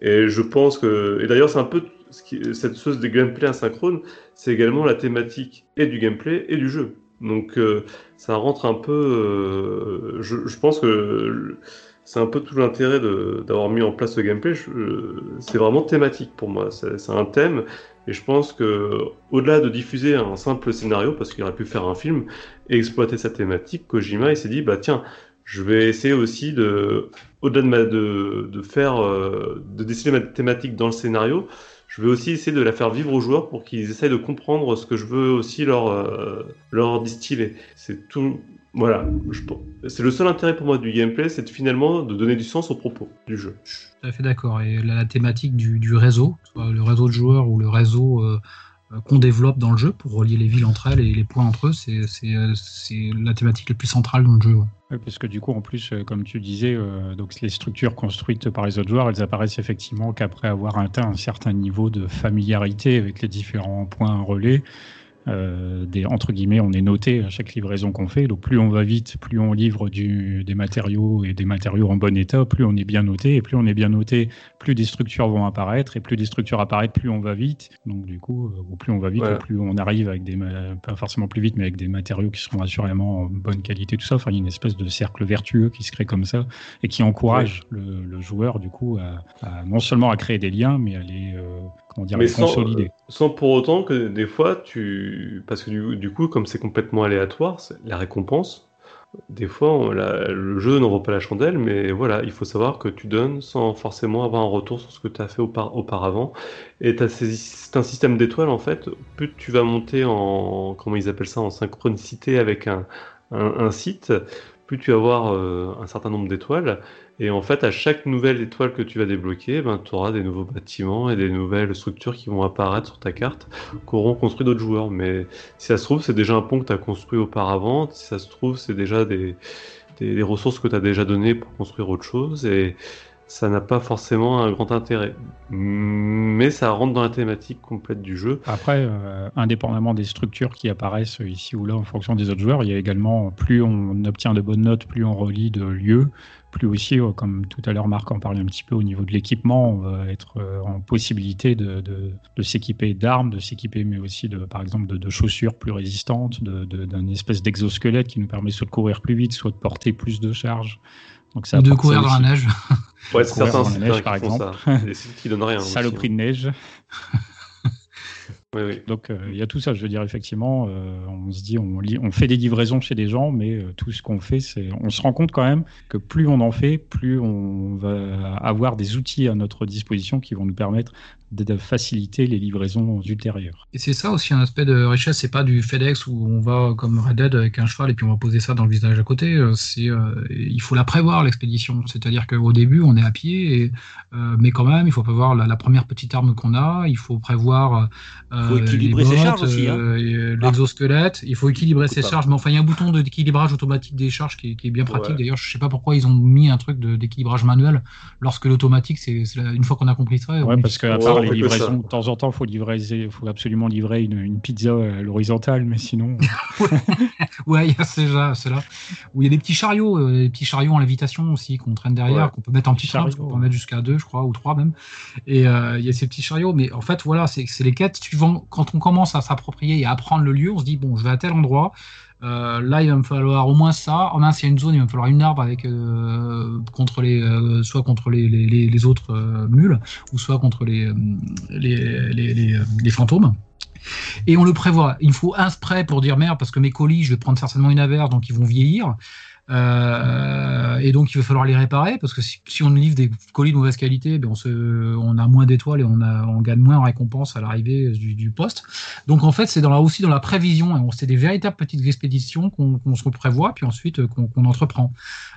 Speaker 4: Et je pense que, et d'ailleurs c'est un peu ce qui, cette chose des gameplay asynchrone, c'est également la thématique et du gameplay et du jeu. Donc euh, ça rentre un peu, euh, je, je pense que c'est un peu tout l'intérêt d'avoir mis en place ce gameplay. C'est vraiment thématique pour moi. C'est un thème et je pense que au-delà de diffuser un simple scénario, parce qu'il aurait pu faire un film et exploiter sa thématique, Kojima il s'est dit bah tiens, je vais essayer aussi de, au-delà de, de, de faire, euh, de dessiner ma thématique dans le scénario, je vais aussi essayer de la faire vivre aux joueurs pour qu'ils essayent de comprendre ce que je veux aussi leur, euh, leur distiller. C'est tout. Voilà, c'est le seul intérêt pour moi du gameplay, c'est finalement de donner du sens aux propos du jeu.
Speaker 3: Je tout à fait d'accord. Et la, thématique du, du réseau, le réseau de joueurs ou le réseau euh, euh, qu'on développe dans le jeu pour relier les villes entre elles et les points entre eux, c'est la thématique la plus centrale dans le jeu.
Speaker 5: Parce que du coup, en plus, euh, comme tu disais, euh, donc les structures construites par les autres joueurs, elles apparaissent effectivement qu'après avoir atteint un certain niveau de familiarité avec les différents points relais. Euh, des, entre guillemets, on est noté à chaque livraison qu'on fait. Donc plus on va vite, plus on livre du, des matériaux et des matériaux en bon état, plus on est bien noté. Et plus on est bien noté, plus des structures vont apparaître. Et plus des structures apparaissent, plus on va vite. Donc du coup, euh, plus on va vite,
Speaker 4: Ouais.
Speaker 5: ou plus on arrive avec des, pas forcément plus vite, mais avec des matériaux qui seront assurément en bonne qualité, tout ça. Enfin, il y a une espèce de cercle vertueux qui se crée comme ça et qui encourage le, le joueur du coup à, à non seulement à créer des liens, mais à les, euh, comment dire,
Speaker 4: Mais
Speaker 5: les
Speaker 4: sans,
Speaker 5: consolider.
Speaker 4: euh, sans pour autant que des fois, tu. Parce que du, du coup, comme c'est complètement aléatoire, c'est la récompense, des fois, on- la- le jeu n'en vaut pas la chandelle, mais voilà, il faut savoir que tu donnes sans forcément avoir un retour sur ce que tu as fait aupa- auparavant. Et c'est un système d'étoiles, en fait. Plus tu vas monter en. Comment ils appellent ça En synchronicité avec un, un, un site, plus tu vas avoir euh, un certain nombre d'étoiles. Et en fait, à chaque nouvelle étoile que tu vas débloquer, ben, tu auras des nouveaux bâtiments et des nouvelles structures qui vont apparaître sur ta carte qu'auront construit d'autres joueurs. Mais si ça se trouve, c'est déjà un pont que tu as construit auparavant. Si ça se trouve, c'est déjà des, des, ressources que tu as déjà données pour construire autre chose. Et ça n'a pas forcément un grand intérêt. Mais ça rentre dans la thématique complète du jeu.
Speaker 5: Après, euh, indépendamment des structures qui apparaissent ici ou là en fonction des autres joueurs, il y a également, plus on obtient de bonnes notes, plus on relie de lieux, plus aussi, euh, comme tout à l'heure Marc en parlait un petit peu au niveau de l'équipement, on va être euh, en possibilité de, de, de s'équiper d'armes, de s'équiper mais aussi de, par exemple de, de chaussures plus résistantes, d'un espèce d'exosquelette qui nous permet soit de courir plus vite, soit de porter plus de charges.
Speaker 3: Donc ça de courir dans la neige.
Speaker 4: Ouais, certains dans la neige, par exemple. Des sites qui donnent rien.
Speaker 5: Saloperie
Speaker 4: aussi,
Speaker 5: de neige.
Speaker 4: oui, oui.
Speaker 5: Donc euh, il y a tout ça. Je veux dire, effectivement, euh, on se dit, on, lit, on fait des livraisons chez des gens, mais euh, tout ce qu'on fait, c'est, on se rend compte quand même que plus on en fait, plus on va avoir des outils à notre disposition qui vont nous permettre de, de faciliter les livraisons ultérieures.
Speaker 3: Et c'est ça aussi un aspect de richesse, c'est pas du FedEx où on va comme Red Dead avec un cheval et puis on va poser ça dans le visage à côté. euh, C'est, euh, il faut la prévoir l'expédition, c'est-à-dire qu'au début on est à pied, et, euh, mais quand même il faut prévoir la, la première petite arme qu'on a, il faut prévoir euh,
Speaker 2: Faut équilibrer
Speaker 3: les
Speaker 2: ses
Speaker 3: bottes,
Speaker 2: charges aussi, hein.
Speaker 3: euh, l'exosquelette, il faut équilibrer ses
Speaker 2: pas.
Speaker 3: charges, mais enfin il y a un bouton de d'équilibrage automatique des charges qui est, qui est bien pratique.
Speaker 4: Ouais.
Speaker 3: D'ailleurs je sais pas pourquoi ils ont mis un truc de- d'équilibrage manuel lorsque l'automatique c'est une fois qu'on a compris ça.
Speaker 5: Ouais,
Speaker 3: on-
Speaker 5: parce qu'à
Speaker 4: Ouais,
Speaker 5: les livraisons, de temps en temps, il faut, livrer, faut absolument livrer une, une pizza à l'horizontale, mais sinon.
Speaker 3: Ouais, il y a cela, cela. Où il y a des petits chariots, euh, des petits chariots en lévitation aussi qu'on traîne derrière,
Speaker 4: Ouais.
Speaker 3: qu'on peut mettre en petit train, qu'on peut mettre jusqu'à deux, je crois, ou trois même. Et euh, il y a ces petits chariots, mais en fait, voilà, c'est c'est les quêtes suivant. Quand on commence à s'approprier et à apprendre le lieu, on se dit bon, je vais à tel endroit. Euh, là, il va me falloir au moins ça. En mince, il y a une zone, il va me falloir une arbre avec euh, contre les, euh, soit contre les, les, autres euh, mules, ou soit contre les, euh, les fantômes. Et on le prévoit. Il me faut un spray pour dire merde, parce que mes colis, je vais prendre certainement une averse, donc ils vont vieillir. Euh, et donc il va falloir les réparer parce que si, si on livre des colis de mauvaise qualité, ben on, se, on a moins d'étoiles et on, a, on gagne moins en récompense à l'arrivée du, du poste. Donc en fait c'est dans la, aussi dans la prévision, c'est des véritables petites expéditions qu'on qu'on se prévoit puis ensuite euh, qu'on entreprend.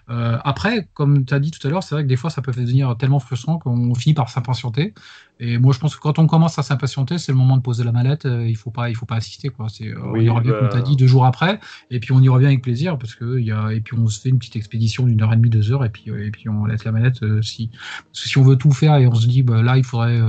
Speaker 3: Euh, après, comme tu as dit tout à l'heure, c'est vrai que des fois ça peut devenir tellement frustrant qu'on finit par s'impatienter. Et moi je pense que quand on commence à s'impatienter, c'est le moment de poser la mallette. euh, Il faut pas, il faut pas assister quoi. C'est, euh, on y revient
Speaker 4: bah-
Speaker 3: comme tu as dit deux jours après. Et puis on y revient avec plaisir parce que y a et puis on se fait une petite expédition d'une heure et demie, deux heures et puis euh, et puis on laisse la manette euh, si parce que si on veut tout faire et on se dit bah là il faudrait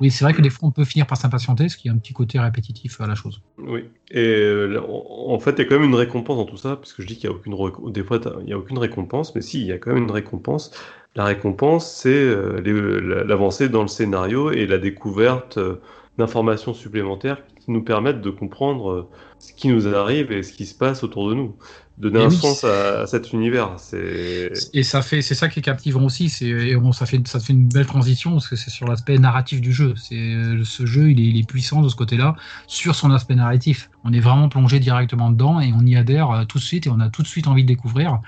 Speaker 3: oui c'est vrai que des fois on peut finir par s'impatienter ce qui est un petit côté répétitif à la chose.
Speaker 4: Oui. Et en fait, il y a quand même une récompense dans tout ça, puisque je dis qu'il y a aucune réco- des fois t'as- il y a aucune récompense, mais si, il y a quand même une récompense. La récompense, c'est euh, l'avancée dans le scénario et la découverte euh, d'informations supplémentaires qui nous permettent de comprendre euh, ce qui nous arrive et ce qui se passe autour de nous. Donner
Speaker 3: Et
Speaker 4: un
Speaker 3: oui,
Speaker 4: sens à, à cet univers,
Speaker 3: Et ça fait, c'est ça qui est captivant aussi. C'est, et bon, ça fait, ça fait une belle transition parce que c'est sur l'aspect narratif du jeu. C'est ce jeu, il est, il est puissant de ce côté-là sur son aspect narratif. On est vraiment plongé directement dedans et on y adhère tout de suite et on a tout de suite envie de découvrir.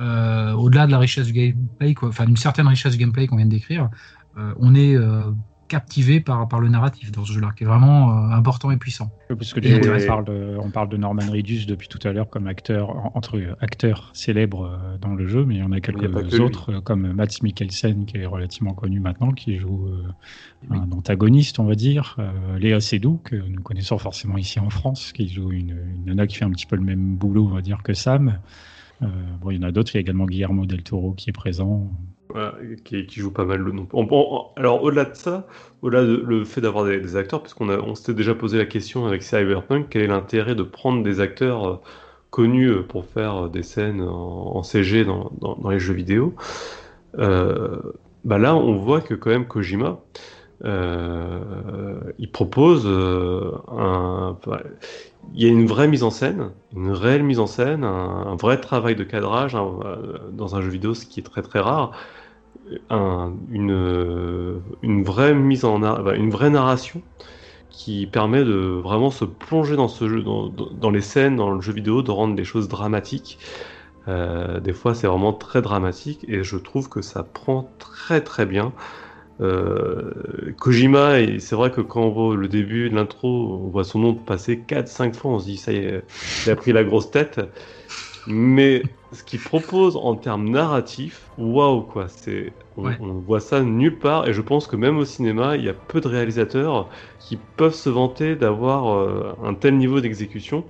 Speaker 3: Euh, au-delà de la richesse du gameplay, enfin d'une certaine richesse du gameplay qu'on vient de décrire, euh, on est euh, captivé par, par le narratif dans ce jeu-là, qui est vraiment euh, important et puissant.
Speaker 5: Parce que
Speaker 3: Et
Speaker 5: on, parle de, on parle de Norman Reedus depuis tout à l'heure comme acteur, en- entre acteurs célèbres dans le jeu, mais il y en a quelques
Speaker 4: lui.
Speaker 5: autres, comme Mats Mikkelsen, qui est relativement connu maintenant, qui joue euh, un antagoniste, on va dire. Euh, Léa Seydoux, que nous connaissons forcément ici en France, qui joue une, une nana qui fait un petit peu le même boulot, on va dire, que Sam. Euh, bon, il y en a d'autres, il y a également Guillermo del Toro qui est présent.
Speaker 4: Qui, joue pas mal le nom. Alors au-delà de ça, au-delà de fait d'avoir des, des acteurs, parce qu'on on s'était déjà posé la question avec Cyberpunk, quel est l'intérêt de prendre des acteurs euh, connus euh, pour faire des scènes en, CG dans, dans- les jeux vidéo? Bah Là, on voit que quand même Kojima, il propose un... il y a une vraie mise en scène, une réelle mise en scène, un, vrai travail de cadrage un- euh, dans un jeu vidéo, ce qui est très très rare un- une, vraie mise en une vraie narration qui permet de vraiment se plonger dans ce jeu, dans les scènes, dans le jeu vidéo, de rendre des choses dramatiques. Euh, des fois, c'est vraiment très dramatique et je trouve que ça prend très très bien. Euh, Kojima, et c'est vrai que quand on voit le début de l'intro, on voit son nom passer 4-5 fois, on se dit ça y est, il a pris la grosse tête. Mais ce qu'il propose en termes narratifs, waouh quoi, c'est on,
Speaker 3: Ouais.
Speaker 4: on voit ça nulle part et je pense que même au cinéma, il y a peu de réalisateurs qui peuvent se vanter d'avoir euh, un tel niveau d'exécution.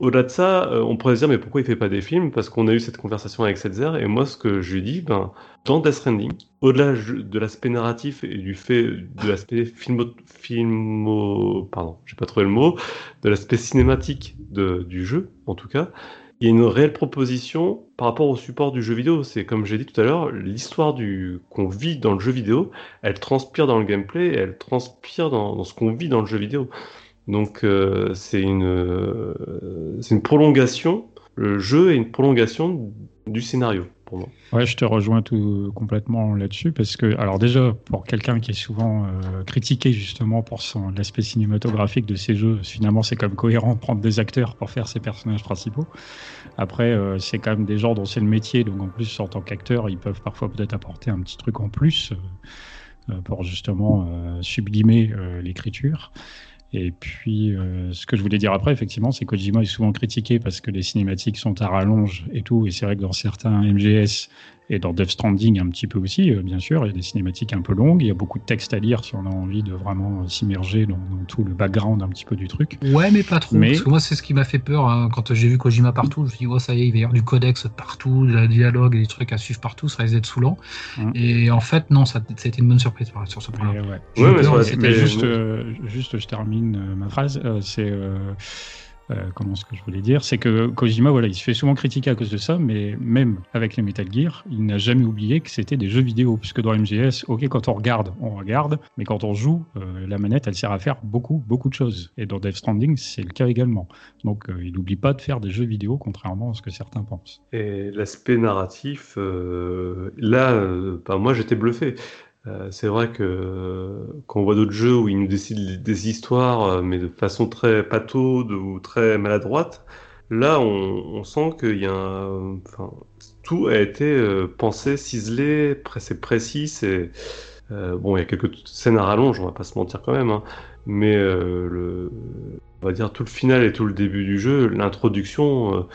Speaker 4: Au-delà de ça, euh, on pourrait se dire, mais pourquoi il fait pas des films? Parce qu'on a eu cette conversation avec Setzer, et moi, ce que je lui dis, ben, dans Death Stranding, au-delà de l'aspect narratif et du fait de l'aspect filmo, filmo, pardon, j'ai pas trouvé le mot, de l'aspect cinématique du jeu, en tout cas, il y a une réelle proposition par rapport au support du jeu vidéo. C'est comme j'ai dit tout à l'heure, l'histoire qu'on vit dans le jeu vidéo, elle transpire dans le gameplay, elle transpire dans ce qu'on vit dans le jeu vidéo. Donc euh, c'est une euh, une prolongation. Le jeu est une prolongation du scénario pour moi.
Speaker 5: Ouais, je te rejoins tout complètement là-dessus parce que, alors déjà, pour quelqu'un qui est souvent euh, critiqué justement pour son l'aspect cinématographique de ces jeux, finalement, c'est même cohérent de prendre des acteurs pour faire ses personnages principaux. Après, euh, c'est quand même des gens dont c'est le métier, donc en plus, en tant qu'acteur, ils peuvent parfois peut-être apporter un petit truc en plus pour justement sublimer l'écriture. Et puis, euh, ce que je voulais dire après, effectivement, c'est que Kojima est souvent critiqué parce que les cinématiques sont à rallonge et tout. Et c'est vrai que dans certains MGS et dans Death Stranding un petit peu aussi, euh, bien sûr, il y a des cinématiques un peu longues. Il y a beaucoup de textes à lire si on a envie de vraiment euh, s'immerger dans, dans tout le background un petit peu du truc.
Speaker 3: Ouais, mais pas trop.
Speaker 5: Mais-
Speaker 3: Parce que moi, c'est ce qui m'a fait peur hein, quand j'ai vu Kojima partout. Je me suis dit, oh, ça y est, il va y avoir du codex partout, de la dialogue, et des trucs à suivre partout, ça risque d'être saoulant.
Speaker 5: Mm.
Speaker 3: Et en fait, non, ça, ça a été une bonne surprise sur ce point-là.
Speaker 5: Mais, ouais.
Speaker 4: Ouais, mais
Speaker 5: Mais
Speaker 4: Mais-
Speaker 5: juste, euh, juste, je termine euh, ma phrase. euh, c'est euh, comment ce que je voulais dire, c'est que Kojima, voilà, il se fait souvent critiquer à cause de ça, mais même avec les Metal Gear, il n'a jamais oublié que c'était des jeux vidéo, puisque dans MGS, ok, quand on regarde, on regarde, mais quand on joue, euh, la manette, elle sert à faire beaucoup, beaucoup de choses. Et dans Death Stranding, c'est le cas également. Donc, euh, il n'oublie pas de faire des jeux vidéo, contrairement à ce que certains pensent.
Speaker 4: Et l'aspect narratif, là, moi j'étais bluffé. Euh, c'est vrai que quand on voit d'autres jeux où ils nous décident des histoires, euh, mais de façon très pataude ou très maladroite, là on, sent qu'il y a un, tout a été euh, pensé, ciselé, c'est précis, bon, il y a quelques scènes à rallonge, on va pas se mentir quand même, hein, mais on va dire tout le final et tout le début du jeu, l'introduction.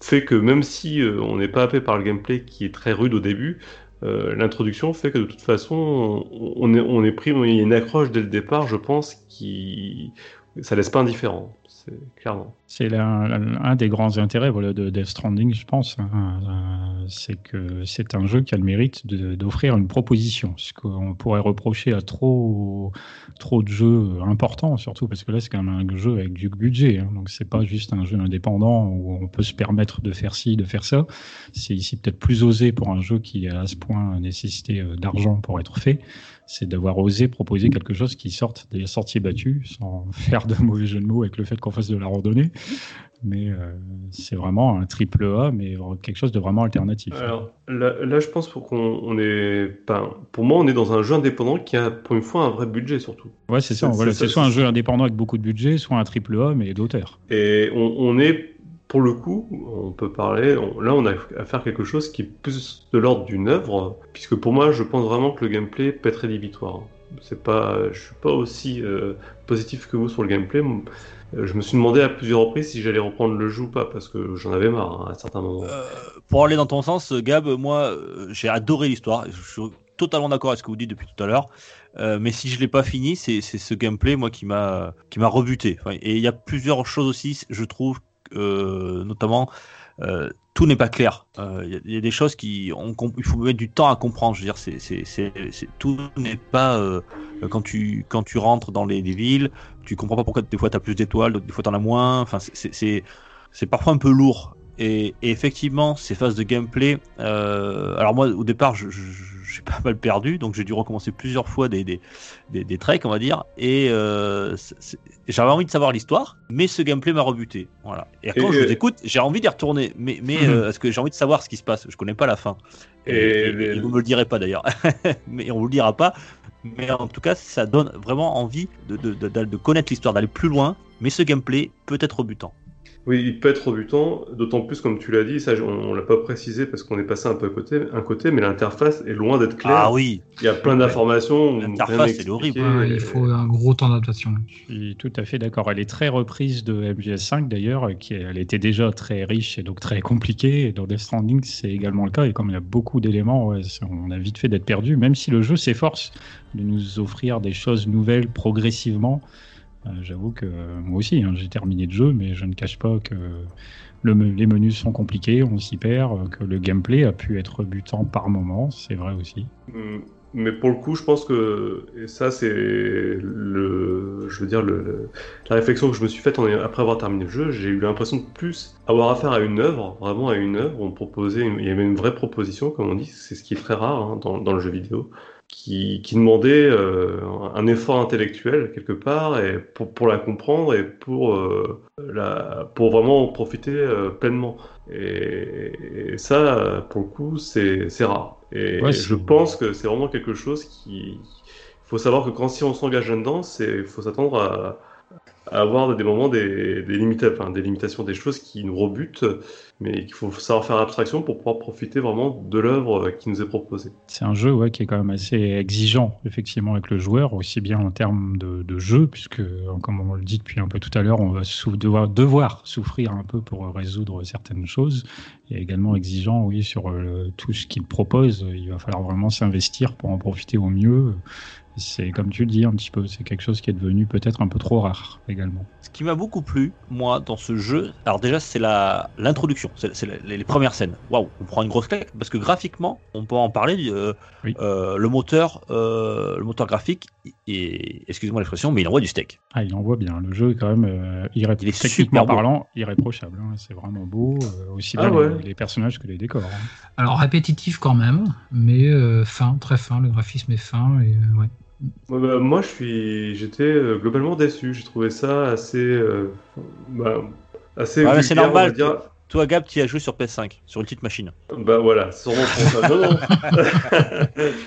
Speaker 4: fait que même si on n'est pas happé par le gameplay qui est très rude au début, euh, l'introduction fait que de toute façon on, est, pris, il y a une accroche dès le départ, je pense, qui ça laisse pas indifférent, C'est
Speaker 5: un des grands intérêts de Death Stranding, je pense. hein, euh, c'est que c'est un jeu qui a le mérite d'offrir une proposition. Ce qu'on pourrait reprocher à trop, trop de jeux importants, surtout parce que là, c'est quand même un jeu avec du budget. hein, donc, c'est pas juste un jeu indépendant où on peut se permettre de faire ci, de faire ça. C'est ici peut-être plus osé pour un jeu qui a à ce point nécessité euh, d'argent pour être fait. C'est d'avoir osé proposer quelque chose qui sorte des sorties battues, sans faire de mauvais jeu de mots avec le fait qu'on fasse de la randonnée mais euh, c'est vraiment un triple A, mais quelque chose de vraiment alternatif.
Speaker 4: Alors là, là, je pense pour qu'on on est, pour moi, on est dans un jeu indépendant qui a pour une fois un vrai budget surtout.
Speaker 5: ouais, c'est ça.
Speaker 4: c'est-
Speaker 5: Voilà,
Speaker 4: c'est
Speaker 5: soit un jeu indépendant avec beaucoup de budget, soit un triple A, mais d'auteur.
Speaker 4: Et on, on est, pour le coup, on peut parler, on- là on a à faire quelque chose qui est plus de l'ordre d'une œuvre, puisque pour moi je pense vraiment que le gameplay peut être rédhibitoire. C'est pas, je suis pas aussi euh, positif que vous sur le gameplay. Euh, Je me suis demandé à plusieurs reprises si j'allais reprendre le jeu ou pas, parce que j'en avais marre hein, à certains moments.
Speaker 2: Euh, pour aller dans ton sens, Gab, moi, j'ai adoré l'histoire. Je suis totalement d'accord avec ce que vous dites depuis tout à l'heure. Mais si je l'ai pas fini, c'est ce gameplay moi qui m'a qui m'a rebuté. Et il y a plusieurs choses aussi, je trouve, notamment euh, tout n'est pas clair. Euh, Il y, a- il y a des choses qui on, il faut mettre du temps à comprendre. Je veux dire, c'est c'est tout n'est pas euh, quand tu quand tu rentres dans les, les villes, tu comprends pas pourquoi des fois tu as plus d'étoiles, des fois tu en as moins. Enfin, c'est c'est parfois un peu lourd. Et, et effectivement, ces phases de gameplay. euh, alors moi, au départ, je, suis pas mal perdu, donc j'ai dû recommencer plusieurs fois des des, des, des treks, on va dire. Et euh, j'avais envie de savoir l'histoire, mais ce gameplay m'a rebuté. Voilà. Et quand
Speaker 4: Et-
Speaker 2: je vous écoute, j'ai envie d'y retourner, mais mais euh, parce que j'ai envie de savoir ce qui se passe? Je connais pas la fin. Et,
Speaker 4: Et
Speaker 2: vous me le direz pas d'ailleurs, mais on vous le dira pas. Mais en tout cas, ça donne vraiment envie de, de, de, de connaître l'histoire, d'aller plus loin. Mais ce gameplay peut être rebutant.
Speaker 4: Oui, il peut être rebutant, d'autant plus comme tu l'as dit, ça on, on l'a pas précisé parce qu'on est passé un peu à côté, un côté, mais l'interface est loin d'être claire.
Speaker 2: Ah oui,
Speaker 4: Il y a plein d'informations.
Speaker 2: L'interface,
Speaker 4: rien
Speaker 2: elle est
Speaker 4: expliqué,
Speaker 2: horrible.
Speaker 3: Ouais, il faut un gros temps d'adaptation.
Speaker 5: Je suis tout à fait d'accord. Elle est très reprise de MGS5 d'ailleurs, qui elle était déjà très riche et donc très compliquée. Et dans Death Stranding, c'est également le cas. Et comme il y a beaucoup d'éléments, ouais, c'est- on a vite fait d'être perdu, même si le jeu s'efforce de nous offrir des choses nouvelles progressivement. Euh, J'avoue que euh, moi aussi, hein, j'ai terminé le jeu, mais je ne cache pas que les menus sont compliqués, on s'y perd, euh, que le gameplay a pu être butant par moment, c'est vrai aussi.
Speaker 4: Mm, Mais pour le coup, je pense que et ça, c'est le, je veux dire le, la réflexion que je me suis faite après avoir terminé le jeu. J'ai eu l'impression de plus avoir affaire à une œuvre, vraiment à une œuvre. On proposait, une- il y avait une vraie proposition, comme on dit, c'est ce qui est très rare hein, dans le jeu vidéo, qui, qui demandait euh, un effort intellectuel quelque part et pour, pour la comprendre et pour euh, la, pour vraiment en profiter euh, pleinement. Et, et ça, pour le coup, c'est rare. Et
Speaker 5: Ouais,
Speaker 4: je pense que c'est vraiment quelque chose qui. Il faut savoir que quand si on s'engage là-dedans, il faut s'attendre à, avoir des moments des, des, limitations, des choses qui nous rebutent, mais qu'il faut savoir faire abstraction pour pouvoir profiter vraiment de l'œuvre qui nous est proposée.
Speaker 5: C'est un jeu ouais, qui est quand même assez exigeant, effectivement, avec le joueur, aussi bien en termes de, jeu, puisque, comme on le dit depuis un peu tout à l'heure, on va devoir, souffrir un peu pour résoudre certaines choses, et également exigeant, oui, sur euh, tout ce qu'il propose. Il va falloir vraiment s'investir pour en profiter au mieux. C'est, comme tu le dis, un petit peu, c'est quelque chose qui est devenu peut-être un peu trop rare également.
Speaker 2: Ce qui m'a beaucoup plu, moi, dans ce jeu, alors déjà, c'est la l'introduction, c'est c'est la- les, les premières scènes. Waouh, on prend une grosse claque parce que graphiquement, on peut en parler. euh,
Speaker 5: Oui.
Speaker 2: euh, le moteur, euh, le moteur graphique, et excusez-moi l'expression, mais il envoie du steak.
Speaker 5: Ah, il envoie bien. Le jeu est quand même, euh, irré-
Speaker 2: Il est
Speaker 5: techniquement
Speaker 2: super
Speaker 5: parlant, irréprochable. hein. C'est vraiment beau, euh, aussi
Speaker 4: Ah
Speaker 5: bien
Speaker 4: ouais.
Speaker 5: les, les personnages que les décors. hein.
Speaker 3: Alors répétitif quand même, mais euh, fin, très fin. Le graphisme est fin et euh, ouais.
Speaker 4: Bah, moi, je suis, j'étais euh, globalement déçu. J'ai trouvé ça assez, euh, bah, assez
Speaker 2: Ouais, c'est normal.
Speaker 4: dire.
Speaker 2: Toi, Gab, tu y as joué sur PS5, sur une petite machine.
Speaker 4: Bah voilà, sûrement pour ça. Non, non.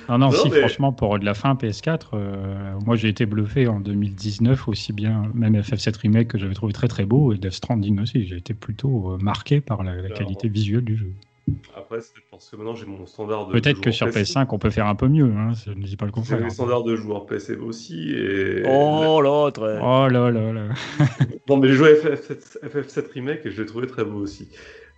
Speaker 5: Non, non, si,
Speaker 4: mais-
Speaker 5: franchement, pour de la fin PS4, euh, moi j'ai été bluffé en 2019, aussi bien, même FF7 Remake que j'avais trouvé très très beau, et Death Stranding aussi. J'ai été plutôt euh, marqué par la, qualité visuelle du jeu.
Speaker 4: Après, c'est parce que maintenant j'ai mon standard de.
Speaker 5: Peut-être que sur
Speaker 4: PC.
Speaker 5: PS5, on peut faire un peu mieux, hein, je ne dis pas le
Speaker 4: J'ai
Speaker 5: contraire.
Speaker 4: les standards de joueur PC aussi. Et...
Speaker 2: Oh, l'autre
Speaker 5: Oh là là là.
Speaker 4: Non, mais j'ai joué à FF7, FF7 Remake et je l'ai trouvé très beau aussi.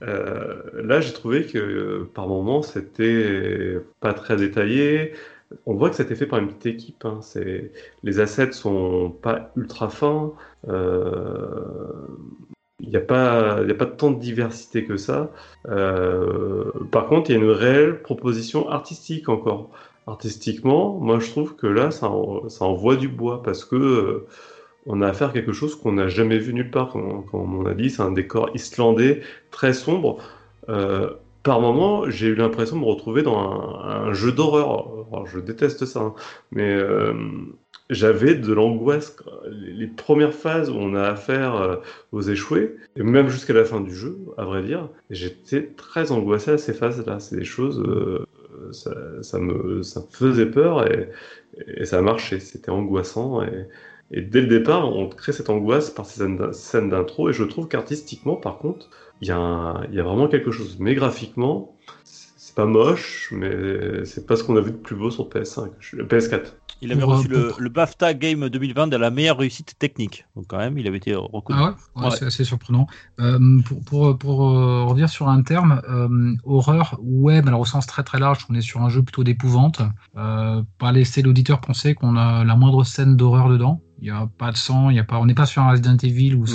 Speaker 4: Euh, là, j'ai trouvé que euh, par moments, c'était pas très détaillé. On voit que c'était fait par une petite équipe. hein. Les assets sont pas ultra fins. Euh, Il n'y a, pas... a pas tant de diversité que ça. Euh, Par contre, il y a une réelle proposition artistique encore. Artistiquement, moi je trouve que là, ça, en- ça envoie du bois parce que euh, on a affaire à quelque chose qu'on n'a jamais vu nulle part. Comme, on a dit, c'est un décor islandais très sombre. Euh, par moment, j'ai eu l'impression de me retrouver dans un, jeu d'horreur. Je déteste ça, hein, mais j'avais de l'angoisse. Les, premières phases où on a affaire euh, aux échoués, et même jusqu'à la fin du jeu, à vrai dire, j'étais très angoissé à ces phases-là. C'est des choses, euh, ça, me, ça me faisait peur et, et ça a marché. C'était angoissant et, dès le départ, on crée cette angoisse par ces scènes d'in- scènes d'intro. Et je trouve qu'artistiquement, par contre, il y, y a vraiment quelque chose. Mais graphiquement, c'est pas moche, mais c'est pas ce qu'on a vu de plus beau sur PS5, je- PS4.
Speaker 2: Il avait reçu le, BAFTA Game 2020 de la meilleure réussite technique. Donc, quand même, il avait été reconnu.
Speaker 3: Ah ouais, c'est assez surprenant. Euh, pour pour, pour euh, revenir sur un terme, euh, horreur, mais alors au sens très très large, on est sur un jeu plutôt d'épouvante. Euh, pas laisser l'auditeur penser qu'on a la moindre scène d'horreur dedans. Il n'y a pas de sang, il y a pas, on n'est pas sur un Resident Evil ou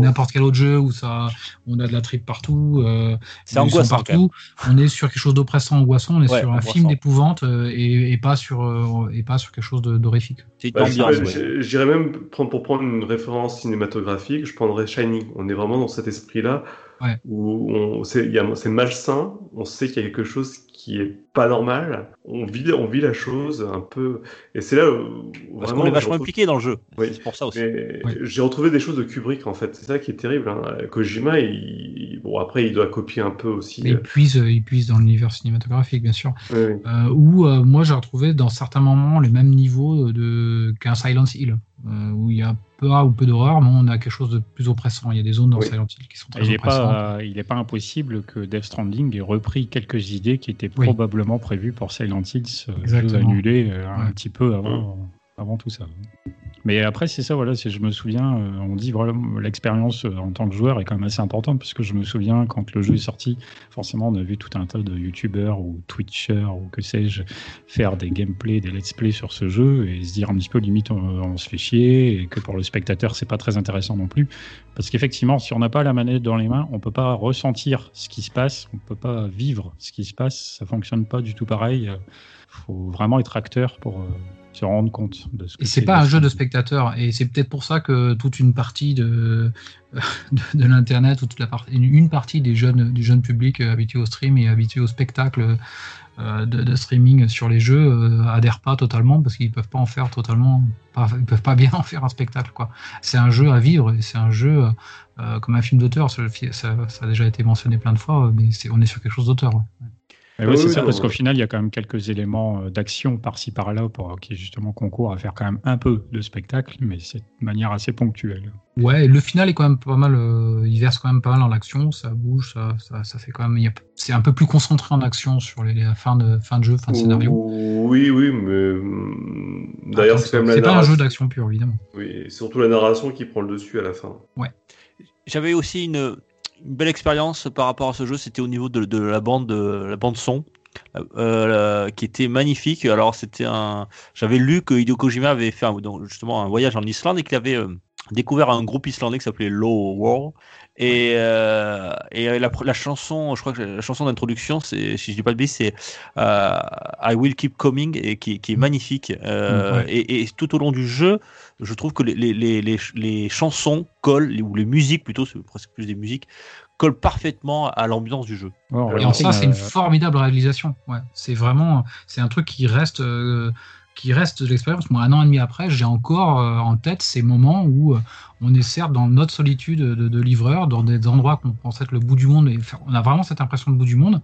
Speaker 3: n'importe quel autre jeu où ça, on a de la tripe partout. Euh,
Speaker 2: C'est angoissant.
Speaker 3: partout. On est sur quelque chose d'oppressant, angoissant. On est
Speaker 2: Ouais,
Speaker 3: sur un
Speaker 2: angoissant.
Speaker 3: film d'épouvante euh, et, et pas sur euh, et pas sur quelque chose de- d'horrifique.
Speaker 4: Bah, j'irais-
Speaker 2: ouais.
Speaker 4: même prendre pour prendre une référence cinématographique, je prendrais Shining. On est vraiment dans cet esprit-là
Speaker 3: Ouais.
Speaker 4: où on, c'est, il y a- c'est malsain, on sait qu'il y a quelque chose qui est pas normal, on vit, on vit la chose un peu, et c'est là où
Speaker 2: Parce
Speaker 4: vraiment
Speaker 2: qu'on est vachement
Speaker 4: retrouve-
Speaker 2: impliqué dans le jeu.
Speaker 4: Oui.
Speaker 2: C'est pour ça aussi.
Speaker 3: Oui.
Speaker 4: j'ai retrouvé des choses de Kubrick en fait, c'est ça qui est terrible. hein. Kojima, il... bon après il doit copier un peu aussi.
Speaker 3: Mais il
Speaker 4: euh,
Speaker 3: puise, il puise dans l'univers cinématographique, bien sûr.
Speaker 4: oui.
Speaker 3: Euh, où euh, moi j'ai retrouvé dans certains moments le même niveau de qu'un Silent Hill, euh, où il y a peu ou peu d'horreur, mais on a quelque chose de plus oppressant. Il y a des zones dans
Speaker 4: Oui.
Speaker 3: Silent Hill qui sont très
Speaker 5: Il n'est
Speaker 3: oppressantes.
Speaker 5: pas, il est pas impossible que Death Stranding ait repris quelques idées qui étaient
Speaker 3: Oui.
Speaker 5: Probablement prévues pour Silent Hill, annulé euh, un
Speaker 3: Ouais.
Speaker 5: petit peu avant. Avant tout ça. Mais après, c'est ça, voilà, je me souviens, euh, on dit vraiment l'expérience euh, en tant que joueur est quand même assez importante, parce que je me souviens quand le jeu est sorti, forcément, on a vu tout un tas de youtubeurs ou twitchers ou que sais-je faire des gameplays, des let's play sur ce jeu et se dire un petit peu limite on, se fait chier et que pour le spectateur, c'est pas très intéressant non plus. Parce qu'effectivement, si on n'a pas la manette dans les mains, on peut pas ressentir ce qui se passe, on peut pas vivre ce qui se passe, ça fonctionne pas du tout pareil. faut vraiment être acteur pour se rendre compte de ce que
Speaker 3: c'est pas un jeu de spectateur. Et c'est peut-être pour ça que toute une partie de, de, l'internet ou toute la une partie des jeunes, du jeune public euh, habitué au stream et habitué au spectacle euh, de, streaming sur les jeux euh, adhèrent pas totalement parce qu'ils peuvent pas en faire totalement, ils peuvent pas bien en faire un spectacle quoi. C'est un jeu à vivre et c'est un jeu comme un film d'auteur. Ça, ça, a déjà été mentionné plein de fois, mais on est sur quelque chose d'auteur.
Speaker 5: Oui, c'est ça, parce qu'au final, il y a quand même quelques éléments euh, d'action par-ci par-là pour qui justement concourent à faire quand même un peu de spectacle, mais c'est de manière assez ponctuelle.
Speaker 3: Ouais, le final est quand même pas mal, euh, il verse quand même pas mal en action, ça bouge, ça, ça, fait quand même, c'est un peu plus concentré en action sur les, fins de fin de jeu, fin de scénario.
Speaker 4: Oui, oui, mais mm, d'ailleurs c'est quand même
Speaker 3: C'est pas un jeu d'action pur, évidemment.
Speaker 4: Oui, surtout la narration qui prend le dessus à la fin.
Speaker 3: Ouais.
Speaker 2: J'avais aussi une, une belle expérience par rapport à ce jeu, c'était au niveau de, la bande, de, la bande son. Euh, qui était magnifique. Alors c'était un, j'avais lu que Hideo Kojima avait fait donc, justement un voyage en Islande et qu'il avait euh, découvert un groupe islandais qui s'appelait Low World. Et, euh, et la, chanson, je crois que la chanson d'introduction, c'est, si je dis pas de bêtises, c'est I Will Keep Coming et qui, qui est magnifique. et, et, tout au long du jeu, je trouve que les, les, les, les chansons collent, ou les musiques plutôt, c'est presque plus des musiques, collent parfaitement à l'ambiance du jeu.
Speaker 3: et en ça, c'est une formidable réalisation. Ouais, c'est vraiment, c'est un truc qui reste, euh, qui reste de l'expérience. Moi, un an et demi après, j'ai encore euh, en tête ces moments où euh, on est certes dans notre solitude de, de livreur, dans des endroits qu'on pense être le bout du monde, et on a vraiment cette impression de bout du monde.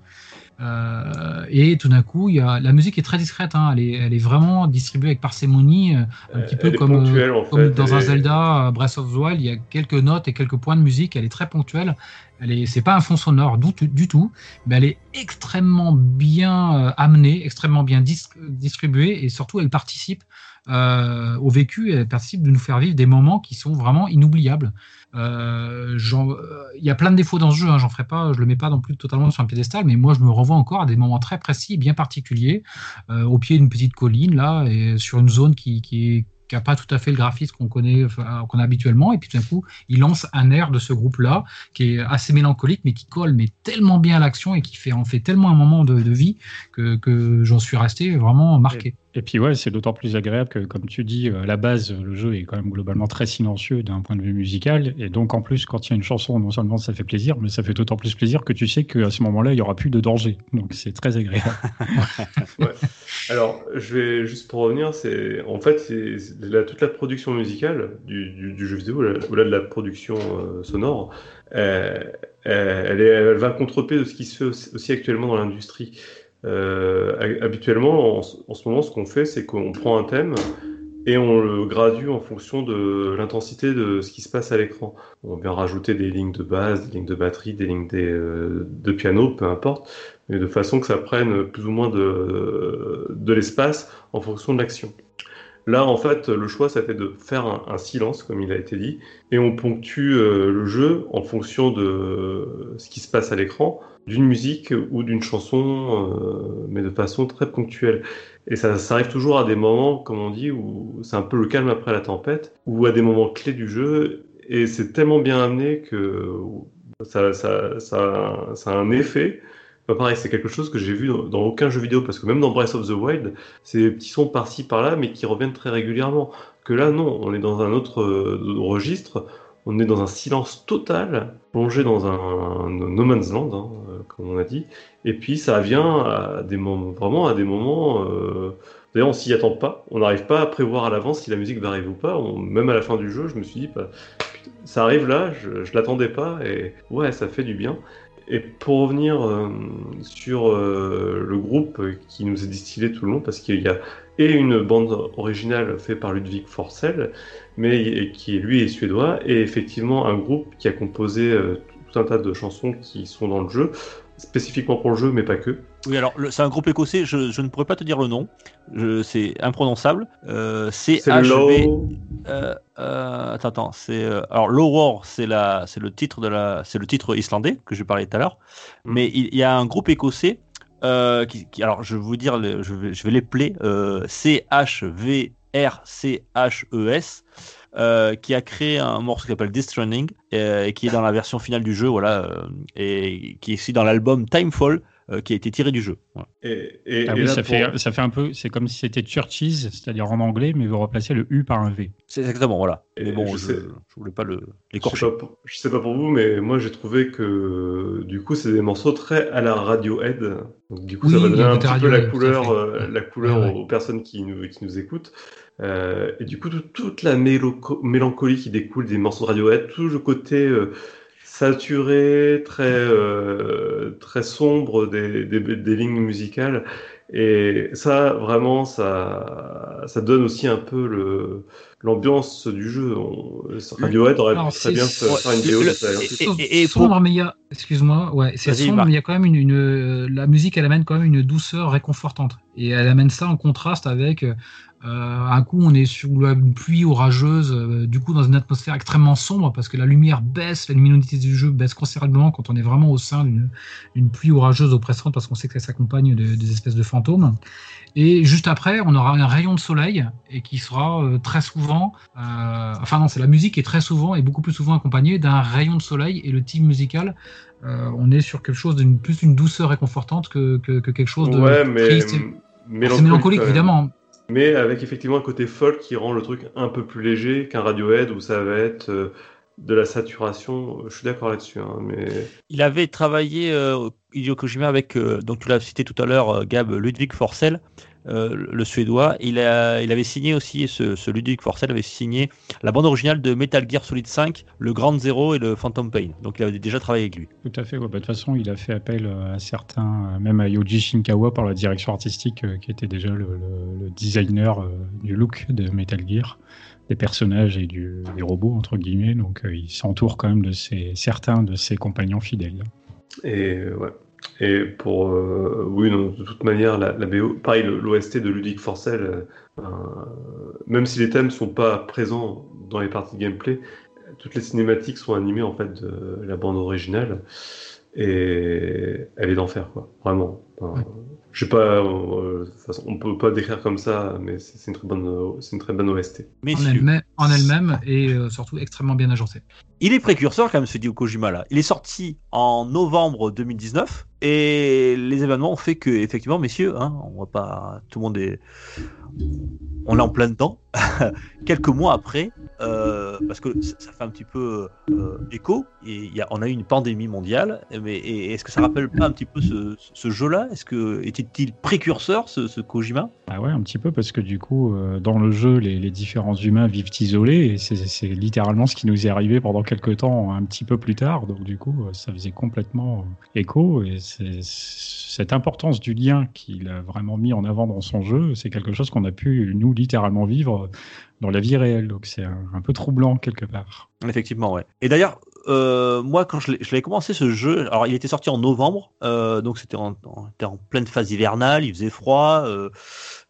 Speaker 3: Euh, et tout d'un coup, il y a, la musique est très discrète, hein, elle, est, elle, est, vraiment distribuée avec parcimonie, euh, un petit peu comme, euh, comme dans un Zelda Breath of the Wild, il y a quelques notes et quelques points de musique, elle est très ponctuelle. Elle est, c'est pas un fond sonore du, du, tout, mais elle est extrêmement bien amenée, extrêmement bien distribuée et surtout elle participe euh, au vécu, elle participe de nous faire vivre des moments qui sont vraiment inoubliables. Euh, il y a plein de défauts dans ce jeu, hein, j'en pas, je le mets pas non plus totalement sur un piédestal, mais moi je me revois encore à des moments très précis bien particuliers, euh, au pied d'une petite colline là, et sur une zone qui, qui n'a pas tout à fait le graphisme qu'on connaît, a habituellement, et puis tout d'un coup, il lance un air de ce groupe-là qui est assez mélancolique, mais qui colle mais tellement bien à l'action et qui fait en fait tellement un moment de, vie que j'en suis resté vraiment marqué.
Speaker 5: Et puis ouais, c'est d'autant plus agréable que, comme tu dis, à la base, le jeu est quand même globalement très silencieux d'un point de vue musical. Et donc en plus, quand il y a une chanson, non seulement ça fait plaisir, mais ça fait d'autant plus plaisir que tu sais qu'à ce moment-là, il n'y aura plus de danger. Donc c'est très agréable.
Speaker 4: ouais. Alors, je vais juste pour revenir, c'est en fait c'est toute la production musicale du, du, jeu vidéo, au-delà de la production euh, sonore, euh, elle, est, elle, va contre de ce qui se fait aussi actuellement dans l'industrie. Euh, habituellement, en, ce moment, ce qu'on fait, c'est qu'on prend un thème et on le gradue en fonction de l'intensité de ce qui se passe à l'écran. On vient rajouter des lignes de base, des lignes de batterie, des lignes euh, de piano, peu importe, mais de façon que ça prenne plus ou moins de, de l'espace en fonction de l'action. Là, en fait, le choix, ça de faire un, silence, comme il a été dit, et on ponctue euh, le jeu en fonction de ce qui se passe à l'écran, d'une musique ou d'une chanson, euh, mais de façon très ponctuelle. Et ça, arrive toujours à des moments, comme on dit, où c'est un peu le calme après la tempête, ou à des moments clés du jeu, et c'est tellement bien amené que ça a un effet pareil, c'est quelque chose que j'ai vu dans, aucun jeu vidéo, parce que même dans Breath of the Wild, c'est des petits sons par-ci par-là, mais qui reviennent très régulièrement. Que là, non, on est dans un autre euh, registre, on est dans un silence total, plongé dans un, no man's land, hein, euh, comme on a dit, et puis ça vient des moments, vraiment à des moments. Euh, d'ailleurs, on s'y attend pas, on n'arrive pas à prévoir à l'avance si la musique va arriver ou pas. même à la fin du jeu, je me suis dit, bah, ça arrive là, je, je l'attendais pas, et ouais, ça fait du bien. Et pour revenir euh, sur euh, le groupe qui nous est distillé tout le long, parce qu'il y a et une bande originale faite par Ludwig Forcel, mais qui lui est suédois, et effectivement un groupe qui a composé euh, tout un tas de chansons qui sont dans le jeu. spécifiquement pour le jeu, mais pas que.
Speaker 2: Oui, alors c'est un groupe écossais, je, je ne pourrais pas te dire le nom, c'est imprononçable. Euh, c'est HV. Euh, euh, attends, attends, c'est euh, alors Low War, c'est la, c'est le titre de la, c'est le titre islandais que je parlais tout à l'heure.
Speaker 4: Mm.
Speaker 2: Mais il, il y a un groupe écossais euh, qui, qui- alors je vais vous dire, je vais, je vais les player, euh, C H V R C H E S. euh, qui a créé un morceau qui s'appelle euh, et qui est dans la version finale du jeu, voilà, euh, et qui est aussi dans l'album Timefall, euh, qui a été tiré du jeu. Voilà.
Speaker 4: Et, et-
Speaker 5: Ah oui, ça,
Speaker 4: pour-
Speaker 5: fait, ça fait un peu, c'est comme si c'était Churches, c'est-à-dire en anglais, mais vous remplacez le U par un V.
Speaker 2: C'est exactement, voilà.
Speaker 4: Et
Speaker 2: Mais bon,
Speaker 4: je
Speaker 2: je,
Speaker 4: sais-
Speaker 2: je voulais pas le
Speaker 4: Je sais,
Speaker 2: l'écorcher.
Speaker 4: pas pour, je sais pas pour vous, mais moi j'ai trouvé que du coup c'est des morceaux très à la Radiohead. Donc du coup
Speaker 3: Oui,
Speaker 4: ça va donner
Speaker 3: a
Speaker 4: un petit peu la couleur, euh, la couleur
Speaker 3: Ouais, ouais.
Speaker 4: aux personnes qui nous, qui nous écoutent. Euh, et du coup tout- toute la mélancolie qui découle des morceaux de Radiohead, tout le côté euh, saturé, très euh, très sombre des, des, des lignes musicales. Et ça, vraiment, ça, ça donne aussi un peu le, l'ambiance du jeu. On, Radiohead aurait
Speaker 3: Alors,
Speaker 4: très bien faire une vidéo
Speaker 2: le-
Speaker 4: de ça.
Speaker 2: et- et- et
Speaker 3: sombre,
Speaker 2: pour-
Speaker 3: mais il y a, excuse-moi, ouais, c'est
Speaker 2: Vas-y,
Speaker 3: sombre, mais il y a quand même une, une- la musique, elle amène quand même une douceur réconfortante. Et elle amène ça en contraste avec, euh, un coup, on est sous la pluie orageuse, euh, du coup, dans une atmosphère extrêmement sombre, parce que la lumière baisse, la luminosité du jeu baisse considérablement quand on est vraiment au sein d'une pluie orageuse oppressante, parce qu'on sait que ça s'accompagne de- des espèces de fantômes. Et juste après, on aura un rayon de soleil et qui sera euh, très souvent, euh, enfin non, c'est la musique qui est très souvent et beaucoup plus souvent accompagnée d'un rayon de soleil et le type musical, euh, on est sur quelque chose d'une plus une douceur réconfortante que, que, que quelque chose de
Speaker 4: Ouais, mais
Speaker 3: triste. mélancolique
Speaker 4: même.
Speaker 3: évidemment.
Speaker 4: Mais avec effectivement un côté folk qui rend le truc un peu plus léger qu'un Radiohead où ça va être euh, de la saturation. Je suis d'accord là-dessus, hein, mais
Speaker 2: Il avait travaillé euh, Hideo Kojima avec, euh, donc tu l'as cité tout à l'heure, euh, Gab, Ludwig Forcel, le suédois. Il, a, il avait signé aussi, ce, ce Ludwig Forcel avait signé la bande originale de Metal Gear Solid 5, le Grand Zero et le Phantom Pain. Donc il avait déjà travaillé avec lui.
Speaker 5: Tout à fait. ouais. Bah, de toute façon, il a fait appel euh, à certains, euh, même à Yoji Shinkawa pour la direction artistique, euh, qui était déjà le, le- le designer euh, du look de Metal Gear, des personnages et du, des robots entre guillemets. Donc, euh, il s'entoure quand même de ses, certains de ses compagnons fidèles.
Speaker 4: et euh, ouais. Et pour euh, oui, non, de toute manière, la, la BO, pareil, l'OST de Ludwig Forcel, euh, euh, même si les thèmes sont pas présents dans les parties de gameplay, toutes les cinématiques sont animées en fait de la bande originale et elle est d'enfer quoi, vraiment. Enfin, Je sais pas, euh, façon, on peut pas décrire comme ça, mais c'est une très bonne, c'est une très bonne OST.
Speaker 3: En elle-même et euh, surtout extrêmement bien agencée.
Speaker 2: il est précurseur quand même, ce Hideo Kojima là. Il est sorti en novembre 2019 et les événements ont fait que, effectivement, messieurs, hein, on va pas, tout le monde est, on est en plein dedans. Quelques mois après, euh, parce que ça, fait un petit peu euh, écho, et on a eu une pandémie mondiale, mais est-ce que ça rappelle pas un petit peu ce, jeu-là? Est-ce que était-il précurseur, ce, Kojima?
Speaker 5: Ah ouais, un petit peu, parce que du coup, euh, dans le jeu, les, les différents humains vivent isolés, et c'est littéralement ce qui nous est arrivé pendant quelques temps, un petit peu plus tard. Donc du coup, ça faisait complètement écho, et cette importance du lien qu'il a vraiment mis en avant dans son jeu, c'est quelque chose qu'on a pu, nous, littéralement vivre dans la vie réelle. Donc c'est un, un peu troublant quelque part.
Speaker 2: Effectivement, ouais. Et d'ailleurs, euh, moi, quand je l'ai commencé ce jeu, alors il était sorti en novembre, euh, donc c'était en, en- était en pleine phase hivernale, il faisait froid, euh,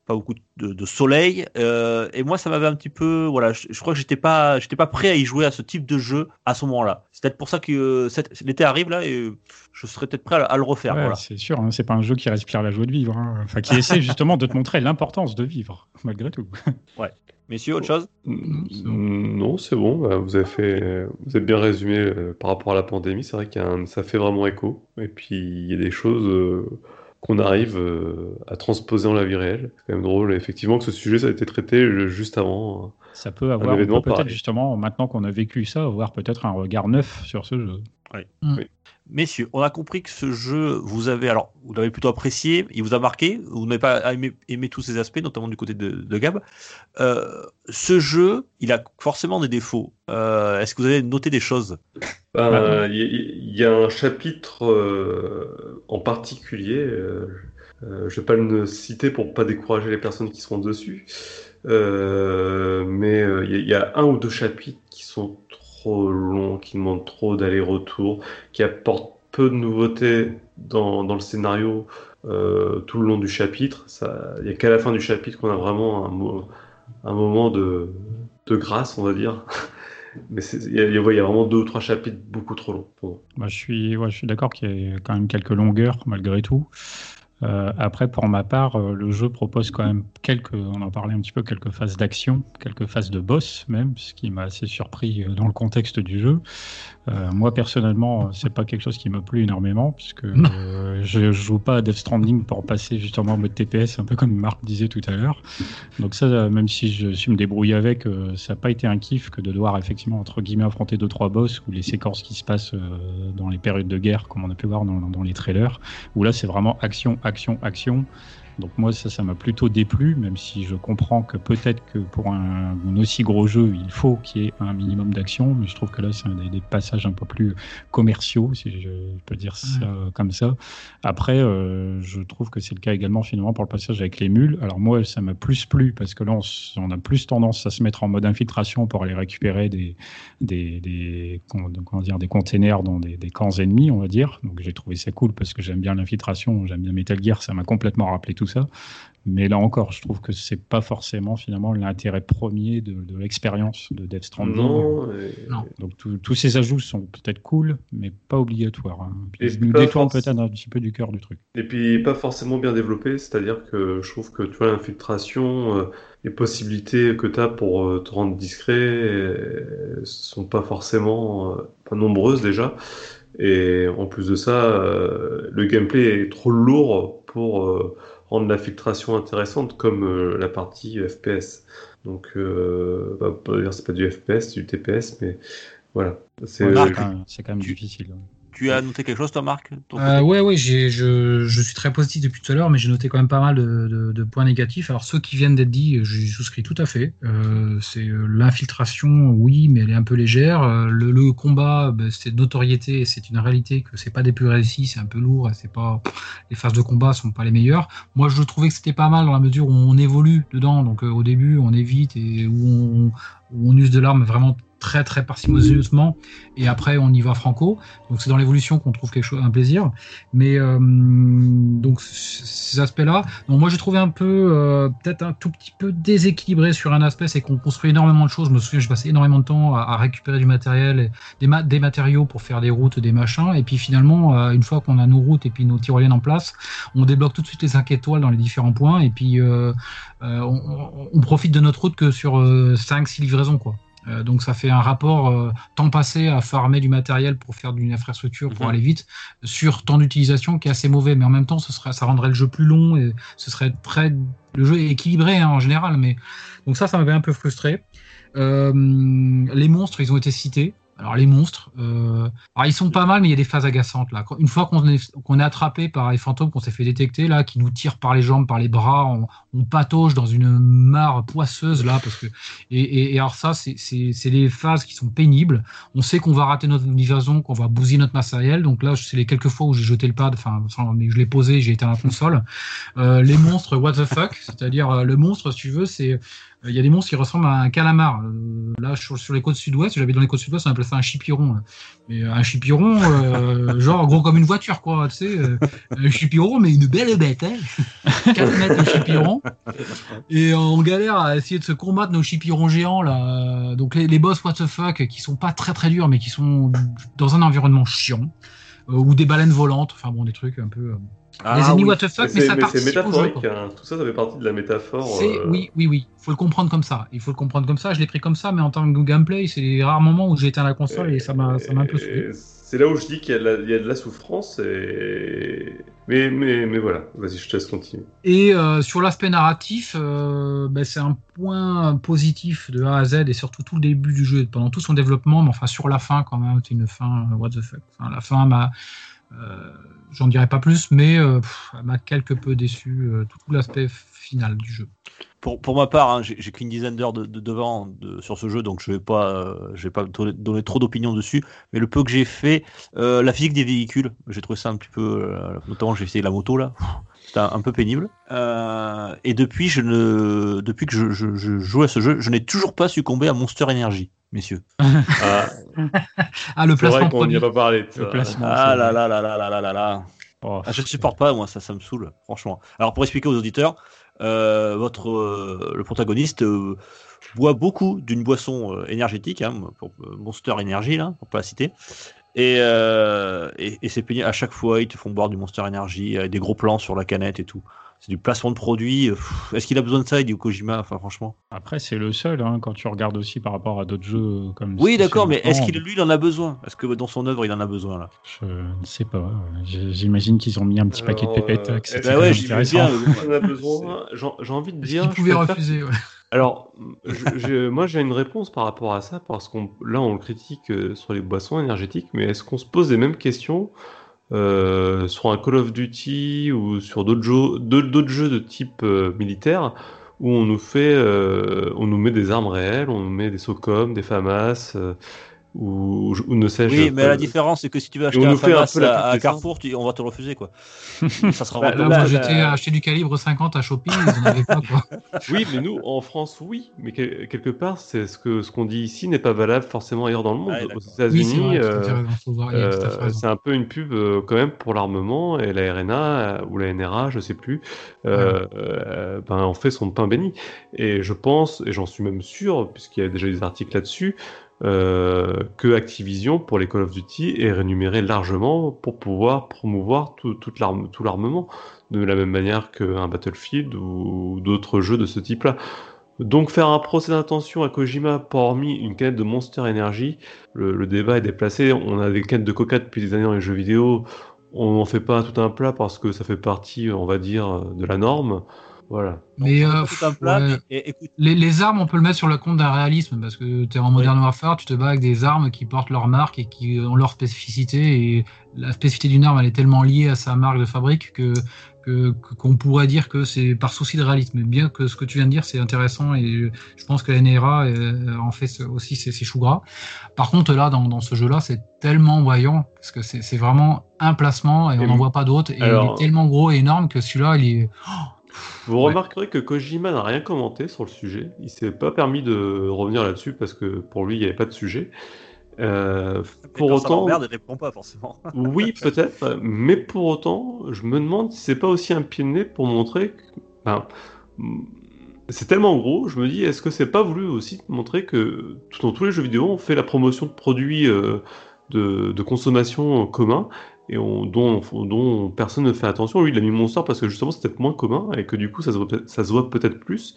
Speaker 2: pas beaucoup de, de soleil, euh, et moi ça m'avait un petit peu, voilà, je, je crois que j'étais pas, j'étais pas prêt à y jouer à ce type de jeu à ce moment-là. C'est peut-être pour ça que euh, l'été arrive là et je serais peut-être prêt à, à le refaire.
Speaker 5: Ouais,
Speaker 2: voilà.
Speaker 5: C'est sûr, hein, c'est pas un jeu qui respire la joie de vivre, hein. enfin qui essaie justement de te montrer l'importance de vivre, malgré tout.
Speaker 2: Messieurs, autre chose?
Speaker 4: Non, c'est bon. bah, vous avez fait, vous avez bien résumé euh, par rapport à la pandémie. C'est vrai un- ça fait vraiment écho. Et puis il y a des choses euh, qu'on arrive euh, à transposer dans la vie réelle. C'est quand même drôle, effectivement, que ce sujet ça a été traité juste avant.
Speaker 5: Ça peut avoir, on
Speaker 4: événement
Speaker 5: peut peut-être justement, maintenant qu'on a vécu ça, avoir peut-être un regard neuf sur ce jeu.
Speaker 2: Messieurs, on a compris que ce jeu, vous avez, alors, vous l'avez plutôt apprécié, il vous a marqué, vous n'avez pas aimé, aimé tous ses aspects, notamment du côté de, de Gab. Euh, ce jeu, il a forcément des défauts. Euh, Est-ce que vous avez noté des choses?
Speaker 5: Bah,
Speaker 4: Il y, a un chapitre euh, en particulier, euh, euh, je vais pas le citer pour pas décourager les personnes qui seront dessus, euh, mais euh, il y, a- il y a un ou deux chapitres qui sont trop longs, qui demandent trop d'aller-retour, qui apportent peu de nouveautés dans, dans le scénario euh, tout le long du chapitre. Il n'y a qu'à la fin du chapitre qu'on a vraiment un, un moment de, de grâce, on va dire. Mais il y, a, vraiment deux ou trois chapitres beaucoup trop longs.
Speaker 5: Bah, je suis, ouais, je suis d'accord qu'il y a quand même quelques longueurs malgré tout. Euh, après, pour ma part, euh, le jeu propose quand même quelques, on en parlait un petit peu, quelques phases d'action, quelques phases de boss même, ce qui m'a assez surpris euh, dans le contexte du jeu. Euh, moi personnellement, c'est pas quelque chose qui me plu énormément puisque euh, je joue pas à Death Stranding pour passer justement en mode TPS, un peu comme Marc disait tout à l'heure. Donc ça, euh, même si je suis me débrouiller avec, euh, ça n'a pas été un kiff que de devoir effectivement entre guillemets affronter deux trois boss ou les séquences qui se passent dans les périodes de guerre, comme on a pu voir dans, dans les trailers, où là c'est vraiment action, action, action. Donc moi ça, ça m'a plutôt déplu, même si je comprends que peut-être que pour un, un aussi gros jeu, il faut qu'il y ait un minimum d'action, mais je trouve que là c'est des, des passages un peu plus commerciaux, si je peux dire ça comme ça. Après, euh, je trouve que c'est le cas également finalement pour le passage avec les mules. Alors moi, ça m'a plus plu parce que là, on, a plus tendance à se mettre en mode infiltration pour aller récupérer des, des, des, comment dire, des containers dans des, des camps ennemis, on va dire. Donc j'ai trouvé ça cool parce que j'aime bien l'infiltration, j'aime bien Metal Gear, ça m'a complètement rappelé tout ça. Mais là encore, je trouve que c'est pas forcément finalement l'intérêt premier de, de l'expérience de Death Stranding.
Speaker 4: Non, et-
Speaker 5: Donc tous- ces ajouts sont peut-être cool, mais pas obligatoires. hein. Puis
Speaker 4: Et
Speaker 5: ils nous
Speaker 4: pas
Speaker 5: détournent
Speaker 4: forc-
Speaker 5: peut-être un petit peu du cœur du truc.
Speaker 4: Et puis pas forcément bien développé, c'est-à-dire que je trouve que tu vois l'infiltration, euh, les possibilités que tu as pour euh, te rendre discret euh, sont pas forcément euh, pas nombreuses déjà. Et en plus de ça, euh, le gameplay est trop lourd pour euh, rendre l'infiltration intéressante comme euh, la partie FPS. Donc, euh, bah, c'est pas du FPS, c'est du TPS, mais voilà. C'est
Speaker 5: quand même, c'est quand même difficile. ouais.
Speaker 2: Tu as noté quelque chose, toi, Marc
Speaker 3: Euh, ouais, ouais, je, je suis très positif depuis tout à l'heure, mais j'ai noté quand même pas mal de, de- de points négatifs. Alors ceux qui viennent d'être dits, je souscris tout à fait. Euh, c'est euh, l'infiltration, oui, mais elle est un peu légère. Euh, le, le combat, ben, c'est de notoriété, c'est une réalité que c'est pas des plus réussis, c'est un peu lourd, et c'est pas les phases de combat sont pas les meilleures. Moi, je trouvais que c'était pas mal dans la mesure où on évolue dedans. Donc euh, au début, on évite et où on, où on use de l'arme vraiment très très parcimonieusement. Et après on y va franco. Donc c'est dans l'évolution qu'on trouve quelque chose un plaisir. Mais euh, donc ces aspects là donc moi j'ai trouvé un peu euh, peut-être un tout petit peu déséquilibré sur un aspect c'est qu'on construit énormément de choses. Je me souviens j'ai passé énormément de temps à, récupérer du matériel des, ma- des matériaux pour faire des routes des machins. Et puis finalement euh, une fois qu'on a nos routes et puis nos tyroliennes en place on débloque tout de suite les 5 étoiles dans les différents points. Et puis on, on- on profite de notre route que sur 5-6 livraisons quoi euh, donc ça fait un rapport euh, temps passé à farmer du matériel pour faire d'une infrastructure pour
Speaker 2: Mhm.
Speaker 3: aller vite sur temps d'utilisation qui est assez mauvais. Mais en même temps ce serait ça rendrait le jeu plus long et ce serait très le jeu est équilibré hein, en général. Mais donc ça ça m'avait un peu frustré. Euh, les monstres ils ont été cités alors les monstres, euh, ils sont pas mal, mais il y a des phases agaçantes là. Une fois qu'on est, attrapé par les fantômes qu'on s'est fait détecter là, qui nous tirent par les jambes, par les bras, on, patauge dans une mare poisseuse là, parce que et, alors ça c'est c'est des phases qui sont pénibles. On sait qu'on va rater notre livraison, qu'on va bousiller notre matériel. Donc là c'est les quelques fois où j'ai jeté le pad, enfin je l'ai posé, j'ai éteint la console. Euh, les monstres what the fuck, c'est-à-dire euh, le monstre si tu veux c'est il y a des monstres qui ressemblent à un calamar. Euh, là, sur, sur les côtes sud-ouest, j'avais dans les côtes sud-ouest, on appelait ça un chipiron. là. Mais euh, un chipiron, euh, genre gros comme une voiture, quoi. Tu sais, euh, un chipiron, mais une belle bête, hein. 4 mètres de chipiron. Et on galère à essayer de se combattre nos chipirons géants, là. Donc les, les boss what the fuck, qui sont pas très très durs, mais qui sont dans un environnement chiant. Euh, ou des baleines volantes, enfin bon, des trucs un peu. euh, les ennemis what the fuck, mais, ça participe au jeu.
Speaker 4: hein. tout ça, ça fait partie de la métaphore. Euh,
Speaker 3: oui, oui, oui. Il faut le comprendre comme ça. Il faut le comprendre comme ça. Je l'ai pris comme ça, mais en tant que gameplay, c'est les rares moments où j'ai éteint la console et ça m'a, ça m'a un peu saoulé.
Speaker 4: et C'est là où je dis qu'il y, a de la- il y a de la souffrance, et... mais, mais, mais voilà, vas-y, je te laisse continuer.
Speaker 3: Et euh, sur l'aspect narratif, euh, ben, c'est un point positif de A à Z et surtout tout le début du jeu, pendant tout son développement, mais enfin sur la fin quand même, c'est une fin what the fuck. Enfin, la fin m'a, euh, j'en dirai pas plus, mais euh, elle m'a quelque peu déçu euh, tout l'aspect final du jeu.
Speaker 2: Pour, pour ma part, hein, j'ai qu'une dizaine d'heures de, de devant de- sur ce jeu, donc je vais pas, euh, vais pas donner, trop d'opinions dessus. Mais le peu que j'ai fait, la physique des véhicules, j'ai trouvé ça un petit peu, notamment j'ai essayé la moto là, c'était un, peu pénible. Et depuis, je ne, depuis que je, je- je joue à ce jeu, je n'ai toujours pas succombé à Monster Energy messieurs.
Speaker 4: Ah,
Speaker 3: ah le placement.
Speaker 4: qu'on n'y a pas parlé.
Speaker 5: Le
Speaker 2: ah là là là là là là là je ne supporte pas, moi, ça, ça me saoule, franchement. Alors, pour expliquer aux auditeurs, euh, votre, euh, le protagoniste euh, boit beaucoup d'une boisson énergétique, hein, Monster Energy, là, on pas la citer. Et, et, et c'est pénible. À chaque fois, ils te font boire du Monster Energy, avec des gros plans sur la canette et tout. C'est du placement de produit. euh, Est-ce qu'il a besoin de ça, Hideo Kojima Enfin, franchement?
Speaker 5: Après, c'est le seul, hein, quand tu regardes aussi par rapport à d'autres jeux comme.
Speaker 2: Oui, d'accord, mais est-ce qu'il lui, il en a besoin? Est-ce que dans son œuvre, il en a besoin, là?
Speaker 5: Je ne sais pas. J'imagine qu'ils ont mis un petit paquet de pépettes.
Speaker 4: euh,
Speaker 5: que
Speaker 2: Bah ouais,
Speaker 5: intéressant.
Speaker 4: J'ai envie de dire. préfère-
Speaker 3: refuser ouais.
Speaker 4: Alors, je- moi j'ai une réponse par rapport à ça, parce qu'on là on le critique euh, sur les boissons énergétiques, mais est-ce qu'on se pose les mêmes questions euh, sur un Call of Duty ou sur d'autres jeux, de type euh, militaire où on nous fait, euh, on nous met des armes réelles, on nous met des SOCOM, des FAMAS, ou, ou ne sais-je.
Speaker 2: Oui, mais
Speaker 4: euh,
Speaker 2: la différence, c'est que si tu veux acheter un
Speaker 4: un
Speaker 2: FAMAS
Speaker 4: peu la
Speaker 2: à,
Speaker 4: des
Speaker 2: Carrefour, tu- on va te le refuser, quoi. ça sera
Speaker 4: Bah.
Speaker 3: Là, j'étais
Speaker 4: là.
Speaker 3: acheté du calibre 50 à Shopping, ils en avaient pas, quoi.
Speaker 4: Oui, mais nous, en France, oui. Mais quel- quelque part, c'est ce que ce qu'on dit ici n'est pas valable forcément ailleurs dans le monde.
Speaker 2: Ouais,
Speaker 4: Aux
Speaker 2: d'accord.
Speaker 3: Oui, c'est
Speaker 4: États-Unis, euh, euh, c'est un peu une pub euh, quand même pour l'armement et la RNA euh, ou la NRA, je sais plus, euh, euh, ben on fait son pain béni. Et je pense, et j'en suis même sûr, puisqu'il y a déjà des articles là-dessus, euh, que Activision pour les Call of Duty est rémunéré largement pour pouvoir promouvoir tout, l'armement de la même manière qu'un Battlefield ou d'autres jeux de ce type-là. Donc faire un procès d'intention à Kojima pour avoir mis une canette de Monster Energy, le, le débat est déplacé. On a des canettes de Coca depuis des années dans les jeux vidéo. On n'en fait pas tout un plat parce que ça fait partie, on va dire, de la norme. Voilà.
Speaker 3: Mais euh,
Speaker 2: fait tout un plat,
Speaker 3: ouais,
Speaker 2: et, écoute,
Speaker 3: les, les armes, on peut le mettre sur le compte d'un réalisme parce que tu es en Modern Warfare, tu te bats avec des armes qui portent leur marque et qui ont leur spécificité. Et la spécificité d'une arme, elle est tellement liée à sa marque de fabrique que qu'on pourrait dire que c'est par souci de réalisme. Bien que ce que tu viens de dire, c'est intéressant et je pense que la NRA euh, en fait aussi ses, choux gras. Par contre, là, dans, dans ce jeu-là, c'est tellement voyant parce que c'est vraiment un placement et
Speaker 4: Et
Speaker 3: on n'en voit pas d'autres. Et
Speaker 4: alors-
Speaker 3: il est tellement gros et énorme que celui-là, il est.
Speaker 4: Vous
Speaker 3: Ouais.
Speaker 4: remarquerez que Kojima n'a rien commenté sur le sujet. Il s'est pas permis de revenir là-dessus parce que pour lui, il n'y avait pas de sujet. Euh, pour
Speaker 2: quand ça
Speaker 4: autant,
Speaker 2: il répond pas forcément.
Speaker 4: oui, peut-être, mais pour autant, je me demande si c'est pas aussi un pied de nez pour montrer que. enfin, c'est tellement gros, je me dis, est-ce que c'est pas voulu aussi montrer que tout- dans tous les jeux vidéo, on fait la promotion de produits euh, de, de consommation communs et on- dont, personne ne fait attention. Lui, il a mis Monster parce que justement, c'est peut-être moins commun et que du coup, ça se voit, peut-être plus.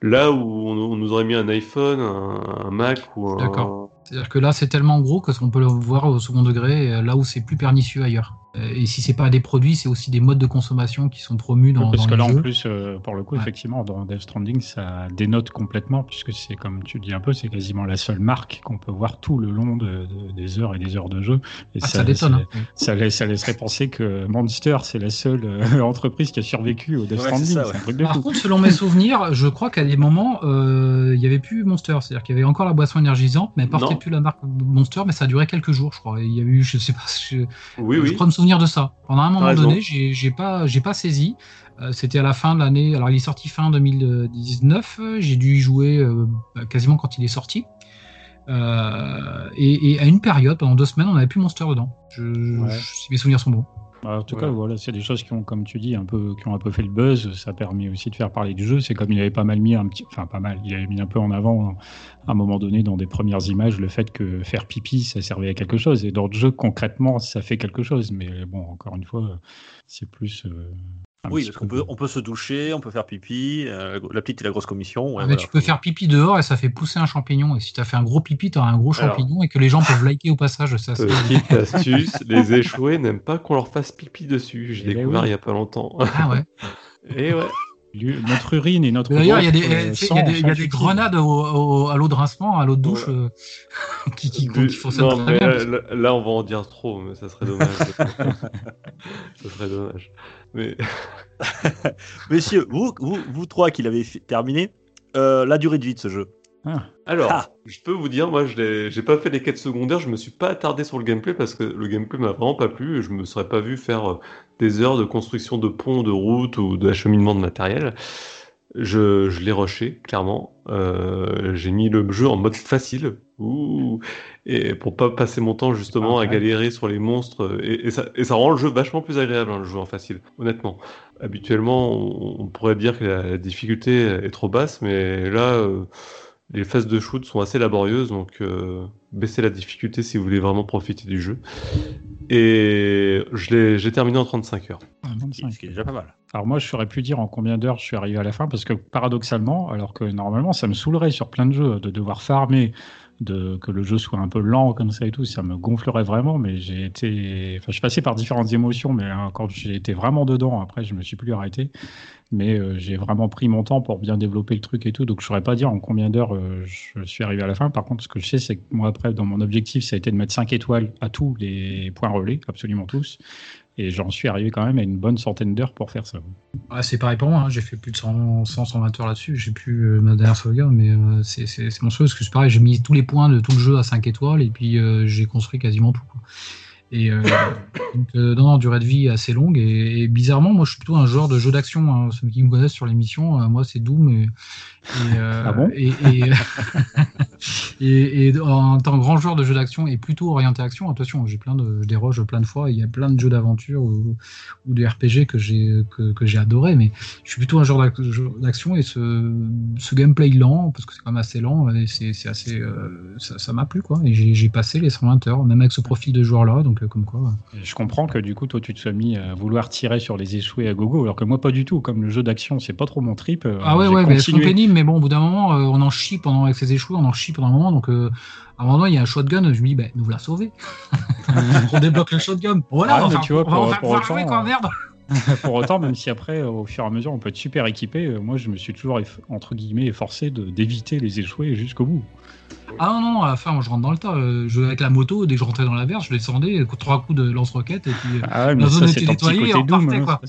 Speaker 4: Là où on, nous aurait mis un iPhone, un, Mac ou un.
Speaker 3: D'accord. C'est-à-dire que là, c'est tellement gros que qu'on peut le voir au second degré, là où c'est plus pernicieux ailleurs. Euh, Et si c'est pas des produits, c'est aussi des modes de consommation qui sont promus dans,
Speaker 5: Parce
Speaker 3: dans
Speaker 5: que
Speaker 3: les
Speaker 5: là, en plus, euh, pour le coup,
Speaker 3: Ouais.
Speaker 5: effectivement, dans Death Stranding, ça dénote complètement, puisque c'est comme tu dis un peu, c'est quasiment la seule marque qu'on peut voir tout le long de, de- des heures et des heures de jeu. Et
Speaker 3: Ah, ça détonne. hein.
Speaker 5: ça, laisse- ça laisserait penser que Monster, c'est la seule euh, entreprise qui a survécu au Death
Speaker 2: Ouais,
Speaker 5: Stranding.
Speaker 2: c'est ça, ouais.
Speaker 5: un truc de
Speaker 3: Par contre, selon mes souvenirs, je crois qu'à des moments, euh, il y avait plus Monster. C'est-à-dire qu'il y avait encore la boisson énergisante, mais elle portait
Speaker 4: Non.
Speaker 3: plus la marque Monster, mais ça a duré quelques jours, je crois. Et Il y a eu, je sais pas, je,
Speaker 4: Oui,
Speaker 3: je
Speaker 4: oui.
Speaker 3: crois me souvenir de ça. Pendant un moment donné, j'ai pas, j'ai pas saisi. Euh, C'était à la fin de l'année. Alors, il est sorti fin 2019. euh, J'ai dû y jouer euh, bah, quasiment quand il est sorti. Euh, et, et à une période, pendant deux semaines, on n'avait plus Monster dedans. Je,
Speaker 5: Ouais.
Speaker 3: je- si mes souvenirs sont bons.
Speaker 5: Bah, en tout
Speaker 4: Ouais.
Speaker 5: cas, voilà, c'est des choses qui ont, comme tu dis, un peu, qui ont un peu fait le buzz. Ça permet aussi de faire parler du jeu. C'est comme il avait pas mal mis un petit, enfin pas mal, il avait mis un peu en avant à un moment donné dans des premières images le fait que faire pipi, ça servait à quelque chose. Et dans le jeu, concrètement, ça fait quelque chose. Mais bon, encore une fois, c'est plus. euh, un
Speaker 2: Oui, parce qu'on
Speaker 5: peu-
Speaker 2: peut, on peut se doucher, on peut faire pipi, euh, la petite et la grosse commission. ouais,
Speaker 3: Ah, mais
Speaker 2: voilà.
Speaker 3: tu peux faire pipi dehors et ça fait pousser un champignon. Et si tu as fait un gros pipi, tu as un gros
Speaker 4: Alors.
Speaker 3: champignon et que les gens peuvent liker au passage. Ça, c'est-
Speaker 4: Petite astuce, les échoués n'aiment pas qu'on leur fasse pipi dessus. J'ai
Speaker 5: Eh ben
Speaker 4: découvert
Speaker 5: oui.
Speaker 4: il y a pas longtemps.
Speaker 3: Ah ouais.
Speaker 4: Et ouais.
Speaker 5: Lui- Notre urine et notre.
Speaker 3: D'ailleurs, il y a des,
Speaker 5: euh,
Speaker 3: y a y a
Speaker 5: utiles.
Speaker 3: grenades au, au- à l'eau de rincement, à l'eau de douche,
Speaker 4: Ouais.
Speaker 3: euh, qui, qui, qui fonctionnent
Speaker 4: non,
Speaker 3: très
Speaker 4: mais
Speaker 3: bien.
Speaker 4: là, on va en dire trop, mais ça serait dommage. ça serait dommage. Mais
Speaker 2: Messieurs, vous, vous, vous trois qui l'avez terminé, euh, la durée de vie de ce jeu.
Speaker 4: alors,
Speaker 2: Ah.
Speaker 4: je peux vous dire, moi, je j'ai pas fait les quêtes secondaires, je me suis pas attardé sur le gameplay parce que le gameplay m'a vraiment pas plu. et Je me serais pas vu faire euh, des heures de construction de ponts, de routes ou d'acheminement de matériel. Je, je l'ai rushé, clairement. Euh, j'ai mis le jeu en mode facile. Ouh, et pour pas passer mon temps justement à galérer sur les monstres. Et, et ça, et ça rend le jeu vachement plus agréable, hein, le jeu en facile, honnêtement. Habituellement, on, on pourrait dire que la, la difficulté est trop basse, mais là, euh, les phases de shoot sont assez laborieuses, donc euh, baissez la difficulté si vous voulez vraiment profiter du jeu. Et je l'ai j'ai terminé en 35 heures.
Speaker 5: Ah, 25.
Speaker 2: Ce qui est déjà pas mal.
Speaker 5: Alors moi, je saurais plus dire en combien d'heures je suis arrivé à la fin, parce que paradoxalement, alors que normalement, ça me saoulerait sur plein de jeux de devoir farmer, que le jeu soit un peu lent comme ça et tout, ça me gonflerait vraiment. Mais j'ai été, enfin, je passé par différentes émotions, mais hein, quand j'ai été vraiment dedans, après, je me suis plus arrêté. Mais euh, j'ai vraiment pris mon temps pour bien développer le truc et tout, donc je saurais pas dire en combien d'heures euh, je suis arrivé à la fin. Par contre, ce que je sais, c'est que moi après, dans mon objectif, ça a été de mettre 5 étoiles à tous les points relais, absolument tous. Et j'en suis arrivé quand même à une bonne centaine d'heures pour faire ça.
Speaker 3: Ouais, c'est pareil pour moi, hein. j'ai fait plus de 100, 100 120 heures là-dessus, j'ai plus euh, ma dernière sauvegarde, mais euh, c'est monstrueux parce que c'est pareil, j'ai mis tous les points de tout le jeu à 5 étoiles et puis euh, j'ai construit quasiment tout. Et donc, non, non, durée de vie assez longue et, bizarrement, moi je suis plutôt un joueur de jeu d'action. hein. Ceux qui me connaissent sur l'émission, moi c'est Doom et, et, euh,
Speaker 5: Ah bon
Speaker 3: et, et, et- et en tant que grand joueur de jeux d'action et plutôt orienté action, attention, j'ai plein de déroges plein de fois, il y a plein de jeux d'aventure ou, ou de RPG que j'ai que, que j'ai adoré, mais je suis plutôt un joueur d'action et ce, ce gameplay lent, parce que c'est quand même assez lent, et c'est c'est assez, euh, ça ça m'a plu quoi, et j'ai j'ai passé les 120 heures, même avec ce profil de joueur là, donc euh, comme quoi.
Speaker 5: Je comprends que du coup, toi, tu te sois mis à vouloir tirer sur les échoués à gogo, alors que moi, pas du tout. Comme le jeu d'action, c'est pas trop mon trip.
Speaker 3: Ah ouais, ouais, mais elles sont
Speaker 5: continué.
Speaker 3: Mais bon, au bout d'un moment, euh, on en chie pendant, avec ses échoués, on en chie pendant un moment, donc euh, à un moment, il y a un shotgun, je me dis, ben, nous voilà sauvés. on débloque le shotgun. Voilà,
Speaker 5: Ah, mais
Speaker 3: enfin,
Speaker 5: tu vois,
Speaker 3: on va-
Speaker 5: pour-
Speaker 3: on va
Speaker 5: pour autant,
Speaker 3: jouer, quoi,
Speaker 5: euh,
Speaker 3: merde.
Speaker 5: Pour autant, même si après, au fur et à mesure, on peut être super équipé, euh, moi, je me suis toujours, entre guillemets, efforcé de- d'éviter les échoués jusqu'au bout.
Speaker 3: Ah non, non, à la fin, moi, je rentre dans le tas. euh, Je, avec la moto, dès que je rentrais dans la verge, je descendais, euh, trois coups de lance-roquette, et puis euh,
Speaker 5: Ah ouais, mais
Speaker 3: la zone
Speaker 5: ça,
Speaker 3: était nettoyée et on
Speaker 5: Doom.
Speaker 3: repartait,
Speaker 5: hein,
Speaker 3: quoi.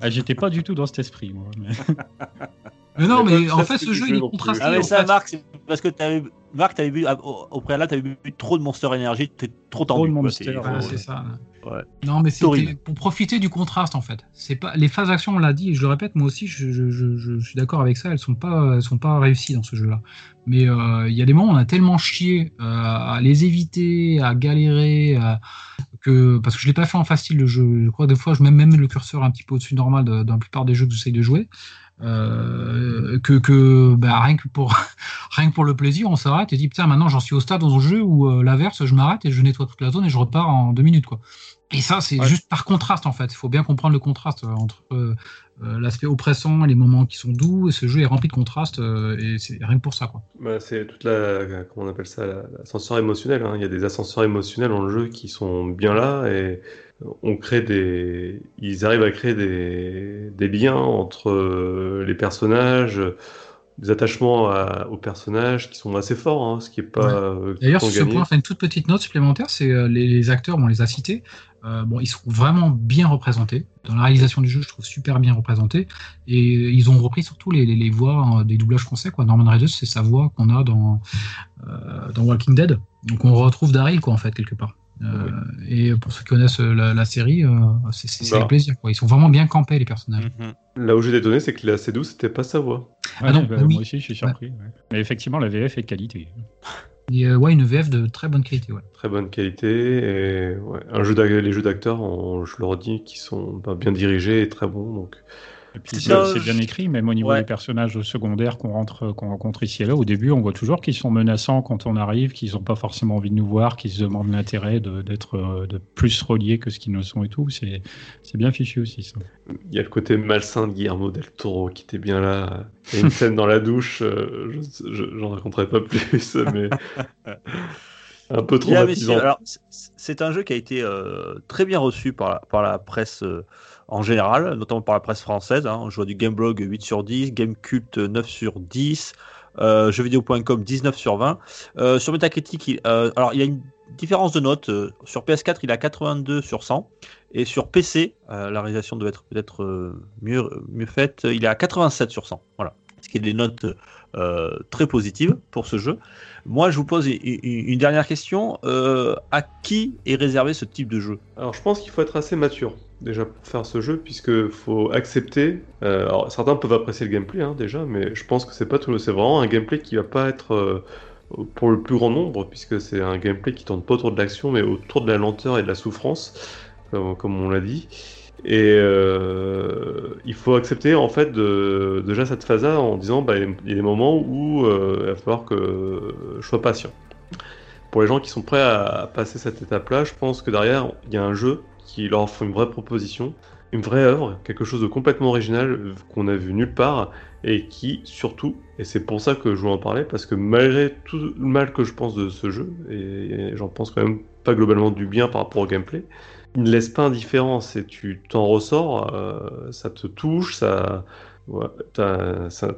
Speaker 5: Ah, J'étais pas du tout dans cet esprit, moi. mais-
Speaker 3: Mais non, mais en fait, ce jeu, il est contrasté.
Speaker 2: Ah mais ça. Marc, c'est parce que t'avais, Marc, t'avais vu ah, au, préalable, t'avais vu trop de Monster Energy, t'es trop tendu.
Speaker 5: Monster,
Speaker 2: c'est-
Speaker 3: c'est ça.
Speaker 2: Ouais.
Speaker 3: Non, mais c'était pour profiter du contraste en fait. C'est pas les phases d'action, on l'a dit, et je le répète, moi aussi, je, je- je- je suis d'accord avec ça. Elles sont pas, elles sont pas réussies dans ce jeu-là. Mais euh, il y a des moments, où on a tellement chié euh, à les éviter, à galérer, à- que parce que je l'ai pas fait en facile le jeu. Je crois que des fois, je mets même le curseur un petit peu au-dessus normal de- dans la plupart des jeux que j'essaye de jouer. Euh, que, que bah, rien que pour rien que pour le plaisir, on s'arrête et dit putain maintenant j'en suis au stade dans un jeu où euh, l'inverse je m'arrête et je nettoie toute la zone et je repars en deux minutes quoi. Et ça c'est
Speaker 5: Ouais.
Speaker 3: juste par contraste en fait. Il faut bien comprendre le contraste euh, entre euh, l'aspect oppressant et les moments qui sont doux et ce jeu est rempli de contrastes et c'est rien que pour ça quoi.
Speaker 4: Bah, c'est toute la, comment on appelle ça, la- l'ascenseur émotionnel. hein. Il y a des ascenseurs émotionnels dans le jeu qui sont bien là et on crée des, ils arrivent à créer des, des liens entre euh, les personnages, des attachements à- aux personnages qui sont assez forts, hein, ce qui est pas
Speaker 3: Ouais.
Speaker 4: euh,
Speaker 3: D'ailleurs, sur ce
Speaker 4: gagné.
Speaker 3: point, enfin, une toute petite note supplémentaire, c'est euh, les, les acteurs, on les a cités. Euh, bon, ils sont vraiment bien représentés. Dans la réalisation du jeu, je trouve super bien représentés. Et ils ont repris surtout les, les, les voix euh, des doublages français. Quoi. Norman Reedus, c'est sa voix qu'on a dans, dans Walking Dead. Donc on retrouve Daryl, quoi, en fait, quelque part. Euh, Et pour ceux qui connaissent euh, la, la série, euh, c'est
Speaker 4: Bah.
Speaker 3: avec plaisir. Quoi. Ils sont vraiment bien campés, les personnages.
Speaker 2: Mhm.
Speaker 4: Là où j'ai détonné, c'est que la C12, c'était pas sa voix.
Speaker 3: Ah non,
Speaker 5: bah,
Speaker 3: oui.
Speaker 5: Moi aussi, je suis surpris. ouais. Mais effectivement, la VF est de qualité.
Speaker 3: Et euh, ouais, une VF de très bonne qualité. Ouais.
Speaker 4: Très bonne qualité et ouais, un jeu les jeux d'acteurs, je le redis, qui sont bah, bien dirigés et très bons. Donc
Speaker 2: C'est
Speaker 5: bien écrit, même au niveau
Speaker 2: Ouais.
Speaker 5: des personnages secondaires qu'on rentre, qu'on rencontre ici et là. Au début, on voit toujours qu'ils sont menaçants quand on arrive, qu'ils n'ont pas forcément envie de nous voir, qu'ils se demandent l'intérêt d'être euh, de plus reliés que ce qu'ils ne sont et tout. C'est bien fichu aussi ça.
Speaker 4: il y a le côté malsain de Guillermo del Toro qui était bien là. Il y a une scène dans la douche, euh, je- je- j'en raconterai pas plus, mais un peu
Speaker 2: c- c'est un jeu qui a été euh, très bien reçu par la, par la presse euh, en général, notamment par la presse française. Hein. Je vois du Gameblog 8 sur 10, Gamecult 9 sur 10, euh, jeuxvideo.com 19 sur 20. Euh, sur Metacritic, il, euh, alors il y a une différence de notes. euh, sur PS4, il a 82 sur 100. Et sur PC, la réalisation doit être peut-être mieux, mieux faite, il est à 87 sur 100. Voilà. Ce qui est des notes très positives pour ce jeu. Moi, je vous pose une, dernière question. À qui est réservé ce type de jeu?
Speaker 4: Alors je pense qu'il faut être assez mature déjà pour faire ce jeu, puisque faut accepter. euh, alors certains peuvent apprécier le gameplay hein, déjà, mais je pense que c'est pas tout. C'est vraiment un gameplay qui va pas être euh, pour le plus grand nombre, puisque c'est un gameplay qui tourne pas autour de l'action, mais autour de la lenteur et de la souffrance, comme, on l'a dit. Et euh, il faut accepter en fait déjà cette phase-là en disant bah, il y a des moments où il va falloir que je sois patient. Pour les gens qui sont prêts à passer cette étape-là, je pense que derrière il y a un jeu qui leur offre une vraie proposition, une vraie œuvre, quelque chose de complètement original qu'on a vu nulle part et qui surtout, et c'est pour ça que je voulais en parler, parce que malgré tout le mal que je pense de ce jeu, et j'en pense quand même pas globalement du bien par rapport au gameplay, il ne laisse pas indifférent, et tu t'en ressors, euh, ça te touche, ça,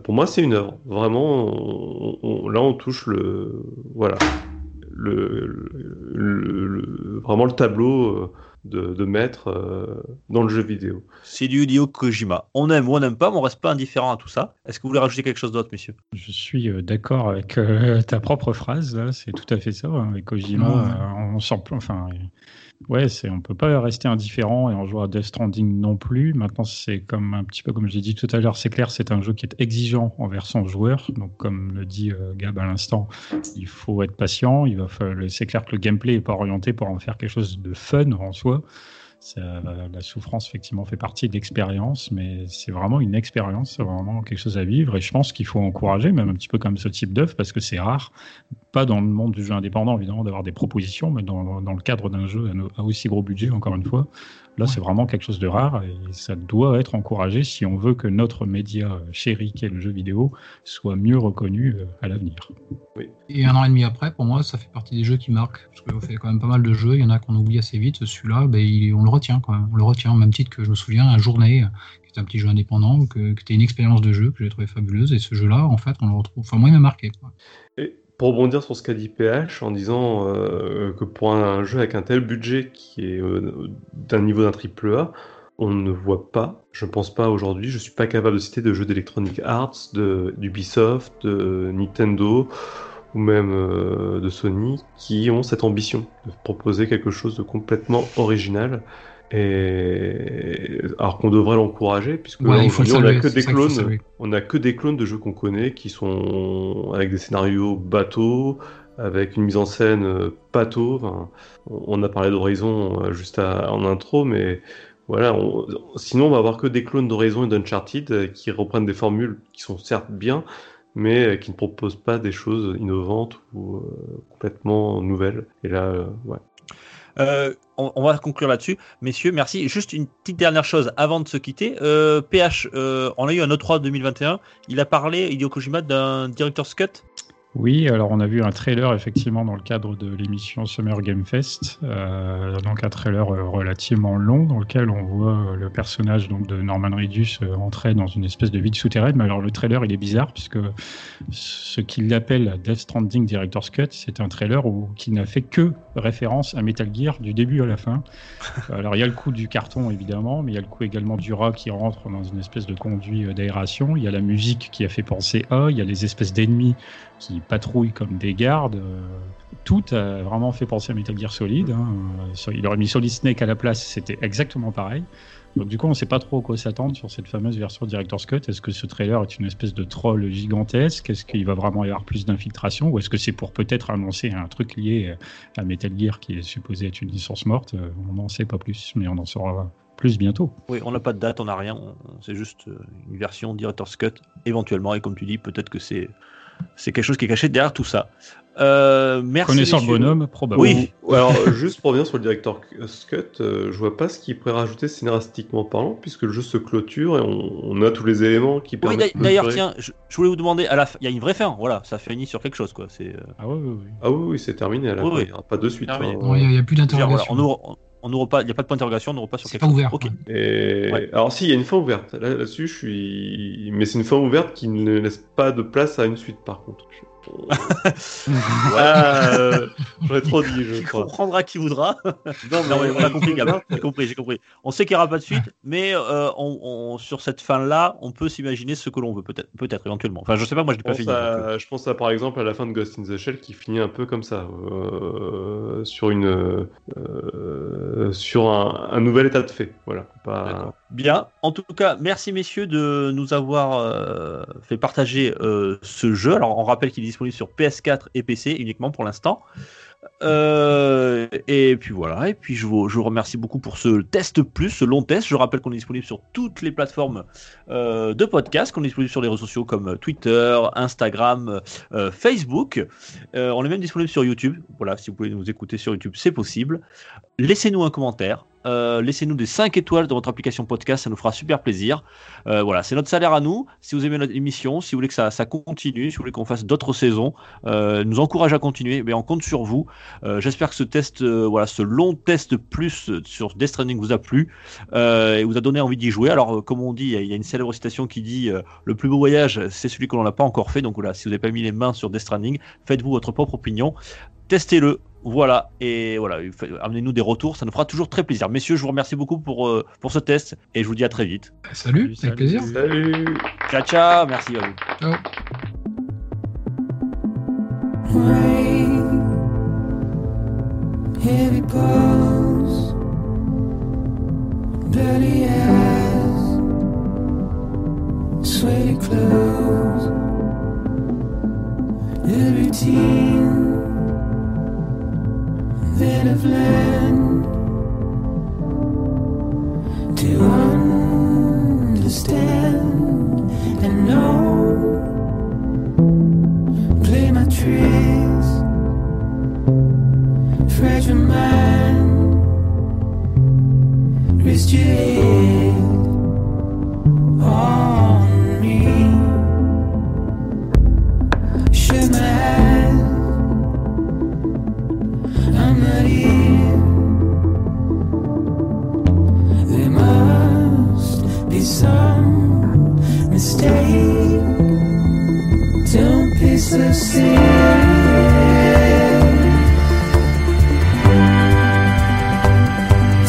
Speaker 4: pour moi c'est une œuvre. Vraiment, là on touche le, voilà, le- vraiment le tableau euh, de, de maître euh, dans le jeu vidéo.
Speaker 2: C'est du Hideo Kojima. On aime ou on n'aime pas, mais on reste pas indifférent à tout ça. Est-ce que vous voulez rajouter quelque chose d'autre, messieurs?
Speaker 5: Je suis euh, d'accord avec euh, ta propre phrase, là, c'est tout à fait ça. hein. Avec Kojima,
Speaker 3: Ouais.
Speaker 5: euh, on sent, enfin, euh, ouais, c'est, on peut pas rester indifférent et en jouant à Death Stranding non plus. Maintenant, c'est comme un petit peu comme j'ai dit tout à l'heure, c'est clair, c'est un jeu qui est exigeant envers son joueur. Donc, comme le dit euh, Gab à l'instant, il faut être patient. Il va, falloir- c'est clair que le gameplay est pas orienté pour en faire quelque chose de fun en soi. La souffrance, effectivement, fait partie de l'expérience, mais c'est vraiment une expérience, c'est vraiment quelque chose à vivre. Et je pense qu'il faut encourager, même un petit peu comme ce type d'œuvre, parce que c'est rare, pas dans le monde du jeu indépendant, évidemment, d'avoir des propositions, mais dans, dans le cadre d'un jeu à aussi gros budget, encore une fois. Là, c'est vraiment quelque chose de rare et ça doit être encouragé si on veut que notre média chéri, qui est le jeu vidéo, soit mieux reconnu euh, à l'avenir.
Speaker 3: Et un an et demi après, pour moi, ça fait partie des jeux qui marquent. Parce qu'on fait quand même pas mal de jeux. Il y en a qu'on oublie assez vite. Celui-là, ben, il- on le retient quand même. On le retient au même titre que je me souviens, un journée, qui était un petit jeu indépendant, que, qui était une expérience de jeu que j'ai trouvé fabuleuse. Et ce jeu-là, en fait, on le retrouve. Enfin, moi, il m'a marqué. quoi.
Speaker 4: Et pour rebondir sur ce qu'a dit PH en disant euh, que pour un, jeu avec un tel budget qui est euh, d'un niveau d'un triple A, on ne voit pas, je ne pense pas aujourd'hui, je suis pas capable de citer de jeux d'Electronic Arts, de d'Ubisoft, de Nintendo ou même euh, de Sony qui ont cette ambition de proposer quelque chose de complètement original. Et alors qu'on devrait l'encourager puisque
Speaker 3: Ouais,
Speaker 4: là,
Speaker 3: il faut le
Speaker 4: aujourd'hui, on a
Speaker 3: saluer,
Speaker 4: que des clones, on a que des clones de jeux qu'on connaît qui sont avec des scénarios bateaux, avec une mise en scène euh, bateau. Enfin, on a parlé d'Horizon euh, juste à- en intro, mais voilà. on- sinon, on va avoir que des clones d'Horizon et d'Uncharted euh, qui reprennent des formules qui sont certes bien, mais euh, qui ne proposent pas des choses innovantes ou euh, complètement nouvelles. Et là, euh, ouais.
Speaker 2: Euh, on, va conclure là-dessus. Messieurs, merci. Juste une petite dernière chose avant de se quitter. Euh, PH, euh, on a eu un E3 2021. Il a parlé, Hideo Kojima, d'un Director's Cut?
Speaker 5: Oui, alors on a vu un trailer effectivement dans le cadre de l'émission Summer Game Fest, euh, donc un trailer euh, relativement long dans lequel on voit euh, le personnage donc de Norman Reedus entrer dans une espèce de ville souterraine. Mais alors le trailer il est bizarre puisque ce qu'il appelle Death Stranding Director's Cut, c'est un trailer où, qui n'a fait que référence à Metal Gear du début à la fin. Alors il y a le coup du carton évidemment, mais il y a le coup également du rat qui rentre dans une espèce de conduit d'aération. Il y a la musique qui a fait penser à, il y a les espèces d'ennemis qui patrouillent comme des gardes. euh, Tout a vraiment fait penser à Metal Gear Solid. hein. Euh, Il aurait mis Solid Snake à la place, c'était exactement pareil. Donc du coup, on ne sait pas trop à quoi s'attendre sur cette fameuse version Director's Cut. Est-ce que ce trailer est une espèce de troll gigantesque? Est-ce qu'il va vraiment y avoir plus d'infiltration? Ou est-ce que c'est pour peut-être annoncer un truc lié à Metal Gear qui est supposé être une licence morte? Euh, On n'en sait pas plus, mais on en saura plus bientôt.
Speaker 2: Oui, on n'a pas de date, on n'a rien. C'est juste euh, une version Director's Cut, éventuellement. Et comme tu dis, peut-être que c'est c'est quelque chose qui est caché derrière tout ça. Euh, merci.
Speaker 5: Connaissant le bonhomme, probablement.
Speaker 2: Oui.
Speaker 4: Ou- alors, juste pour revenir sur le directeur Cut, euh, je vois pas ce qu'il pourrait rajouter scénaristiquement parlant, puisque le jeu se clôture et on, on a tous les éléments qui
Speaker 2: Oui,
Speaker 4: permettent.
Speaker 2: d'ailleurs- d'ailleurs, tiens, je, je voulais vous demander, à la fin, il y a une vraie fin, voilà, ça finit sur quelque chose, quoi. C'est, euh,
Speaker 5: Ah oui, oui, oui.
Speaker 4: Ah oui, oui, c'est terminé à la
Speaker 2: Oui,
Speaker 4: fin,
Speaker 2: oui.
Speaker 4: il n'y aura pas de suite. Hein.
Speaker 3: Il n'y a, plus
Speaker 2: voilà,
Speaker 3: d'interrogation.
Speaker 2: on ouvre, on, on n'ouvre pas, il n'y a pas de point d'interrogation, on n'ouvre pas sur
Speaker 3: C'est
Speaker 2: quelque
Speaker 3: pas
Speaker 2: chose.
Speaker 3: ouvert.
Speaker 4: Et...
Speaker 2: Ouais.
Speaker 4: Alors si, il y a une fin ouverte. Là- Là-dessus, je suis... Mais c'est une fin ouverte qui ne laisse pas de place à une suite, par contre. Ah, euh, J'aurais trop dit, je crois.
Speaker 2: comprendra qui voudra.
Speaker 4: Non,
Speaker 2: Non, mais on a compris, Gab. J'ai compris, j'ai compris. On sait qu'il n'y aura pas de suite, mais euh, on, on- sur cette fin-là, on peut s'imaginer ce que l'on veut, peut-être, peut-être éventuellement. Enfin, je sais pas, moi, je
Speaker 4: Je
Speaker 2: pas
Speaker 4: pense,
Speaker 2: fini. donc, euh,
Speaker 4: à, je pense à par exemple à la fin de Ghost in the Shell qui finit un peu comme ça, euh, sur une euh, sur un, un nouvel état de fait. Voilà.
Speaker 2: Bien. En tout cas, merci messieurs de nous avoir euh, fait partager euh, ce jeu. Alors, on rappelle qu'il est disponible sur PS4 et PC uniquement pour l'instant. Euh, et puis voilà. Et puis je vous, remercie beaucoup pour ce test plus, ce long test. Je rappelle qu'on est disponible sur toutes les plateformes de podcast, qu'on est disponible sur les réseaux sociaux comme Twitter, Instagram, Facebook. On est même disponible sur YouTube. Voilà, si vous pouvez nous écouter sur YouTube, c'est possible. Laissez-nous un commentaire. Euh, Laissez-nous des 5 étoiles dans votre application podcast, ça nous fera super plaisir. Euh, voilà, c'est notre salaire à nous. Si vous aimez notre émission, si vous voulez que ça, continue, si vous voulez qu'on fasse d'autres saisons, euh, nous encourage à continuer. Mais on compte sur vous. J'espère que ce test, voilà, ce long test plus sur Death Stranding vous a plu et vous a donné envie d'y jouer. Alors, comme on dit, il y a- une célèbre citation qui dit le plus beau voyage, c'est celui que l'on n'a pas encore fait. Donc voilà, si vous n'avez pas mis les mains sur Death Stranding, faites-vous votre propre opinion, testez-le. Voilà, et voilà, amenez-nous des retours, ça nous fera toujours très plaisir. Messieurs, je vous remercie beaucoup pour, euh, pour ce test et je vous dis à très vite.
Speaker 3: Salut,
Speaker 5: Salut,
Speaker 3: avec plaisir.
Speaker 4: Salut
Speaker 2: Ciao, ciao, merci à vous.
Speaker 3: Ciao.
Speaker 10: Dirty eyes, sweaty clothes, that I've to understand and know. Play my tricks fragile mind. Rest your serious.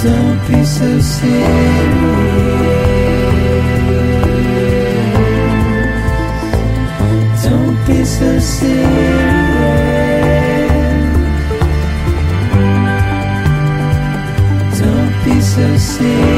Speaker 10: Don't be so serious. Don't be so serious. Don't be so serious.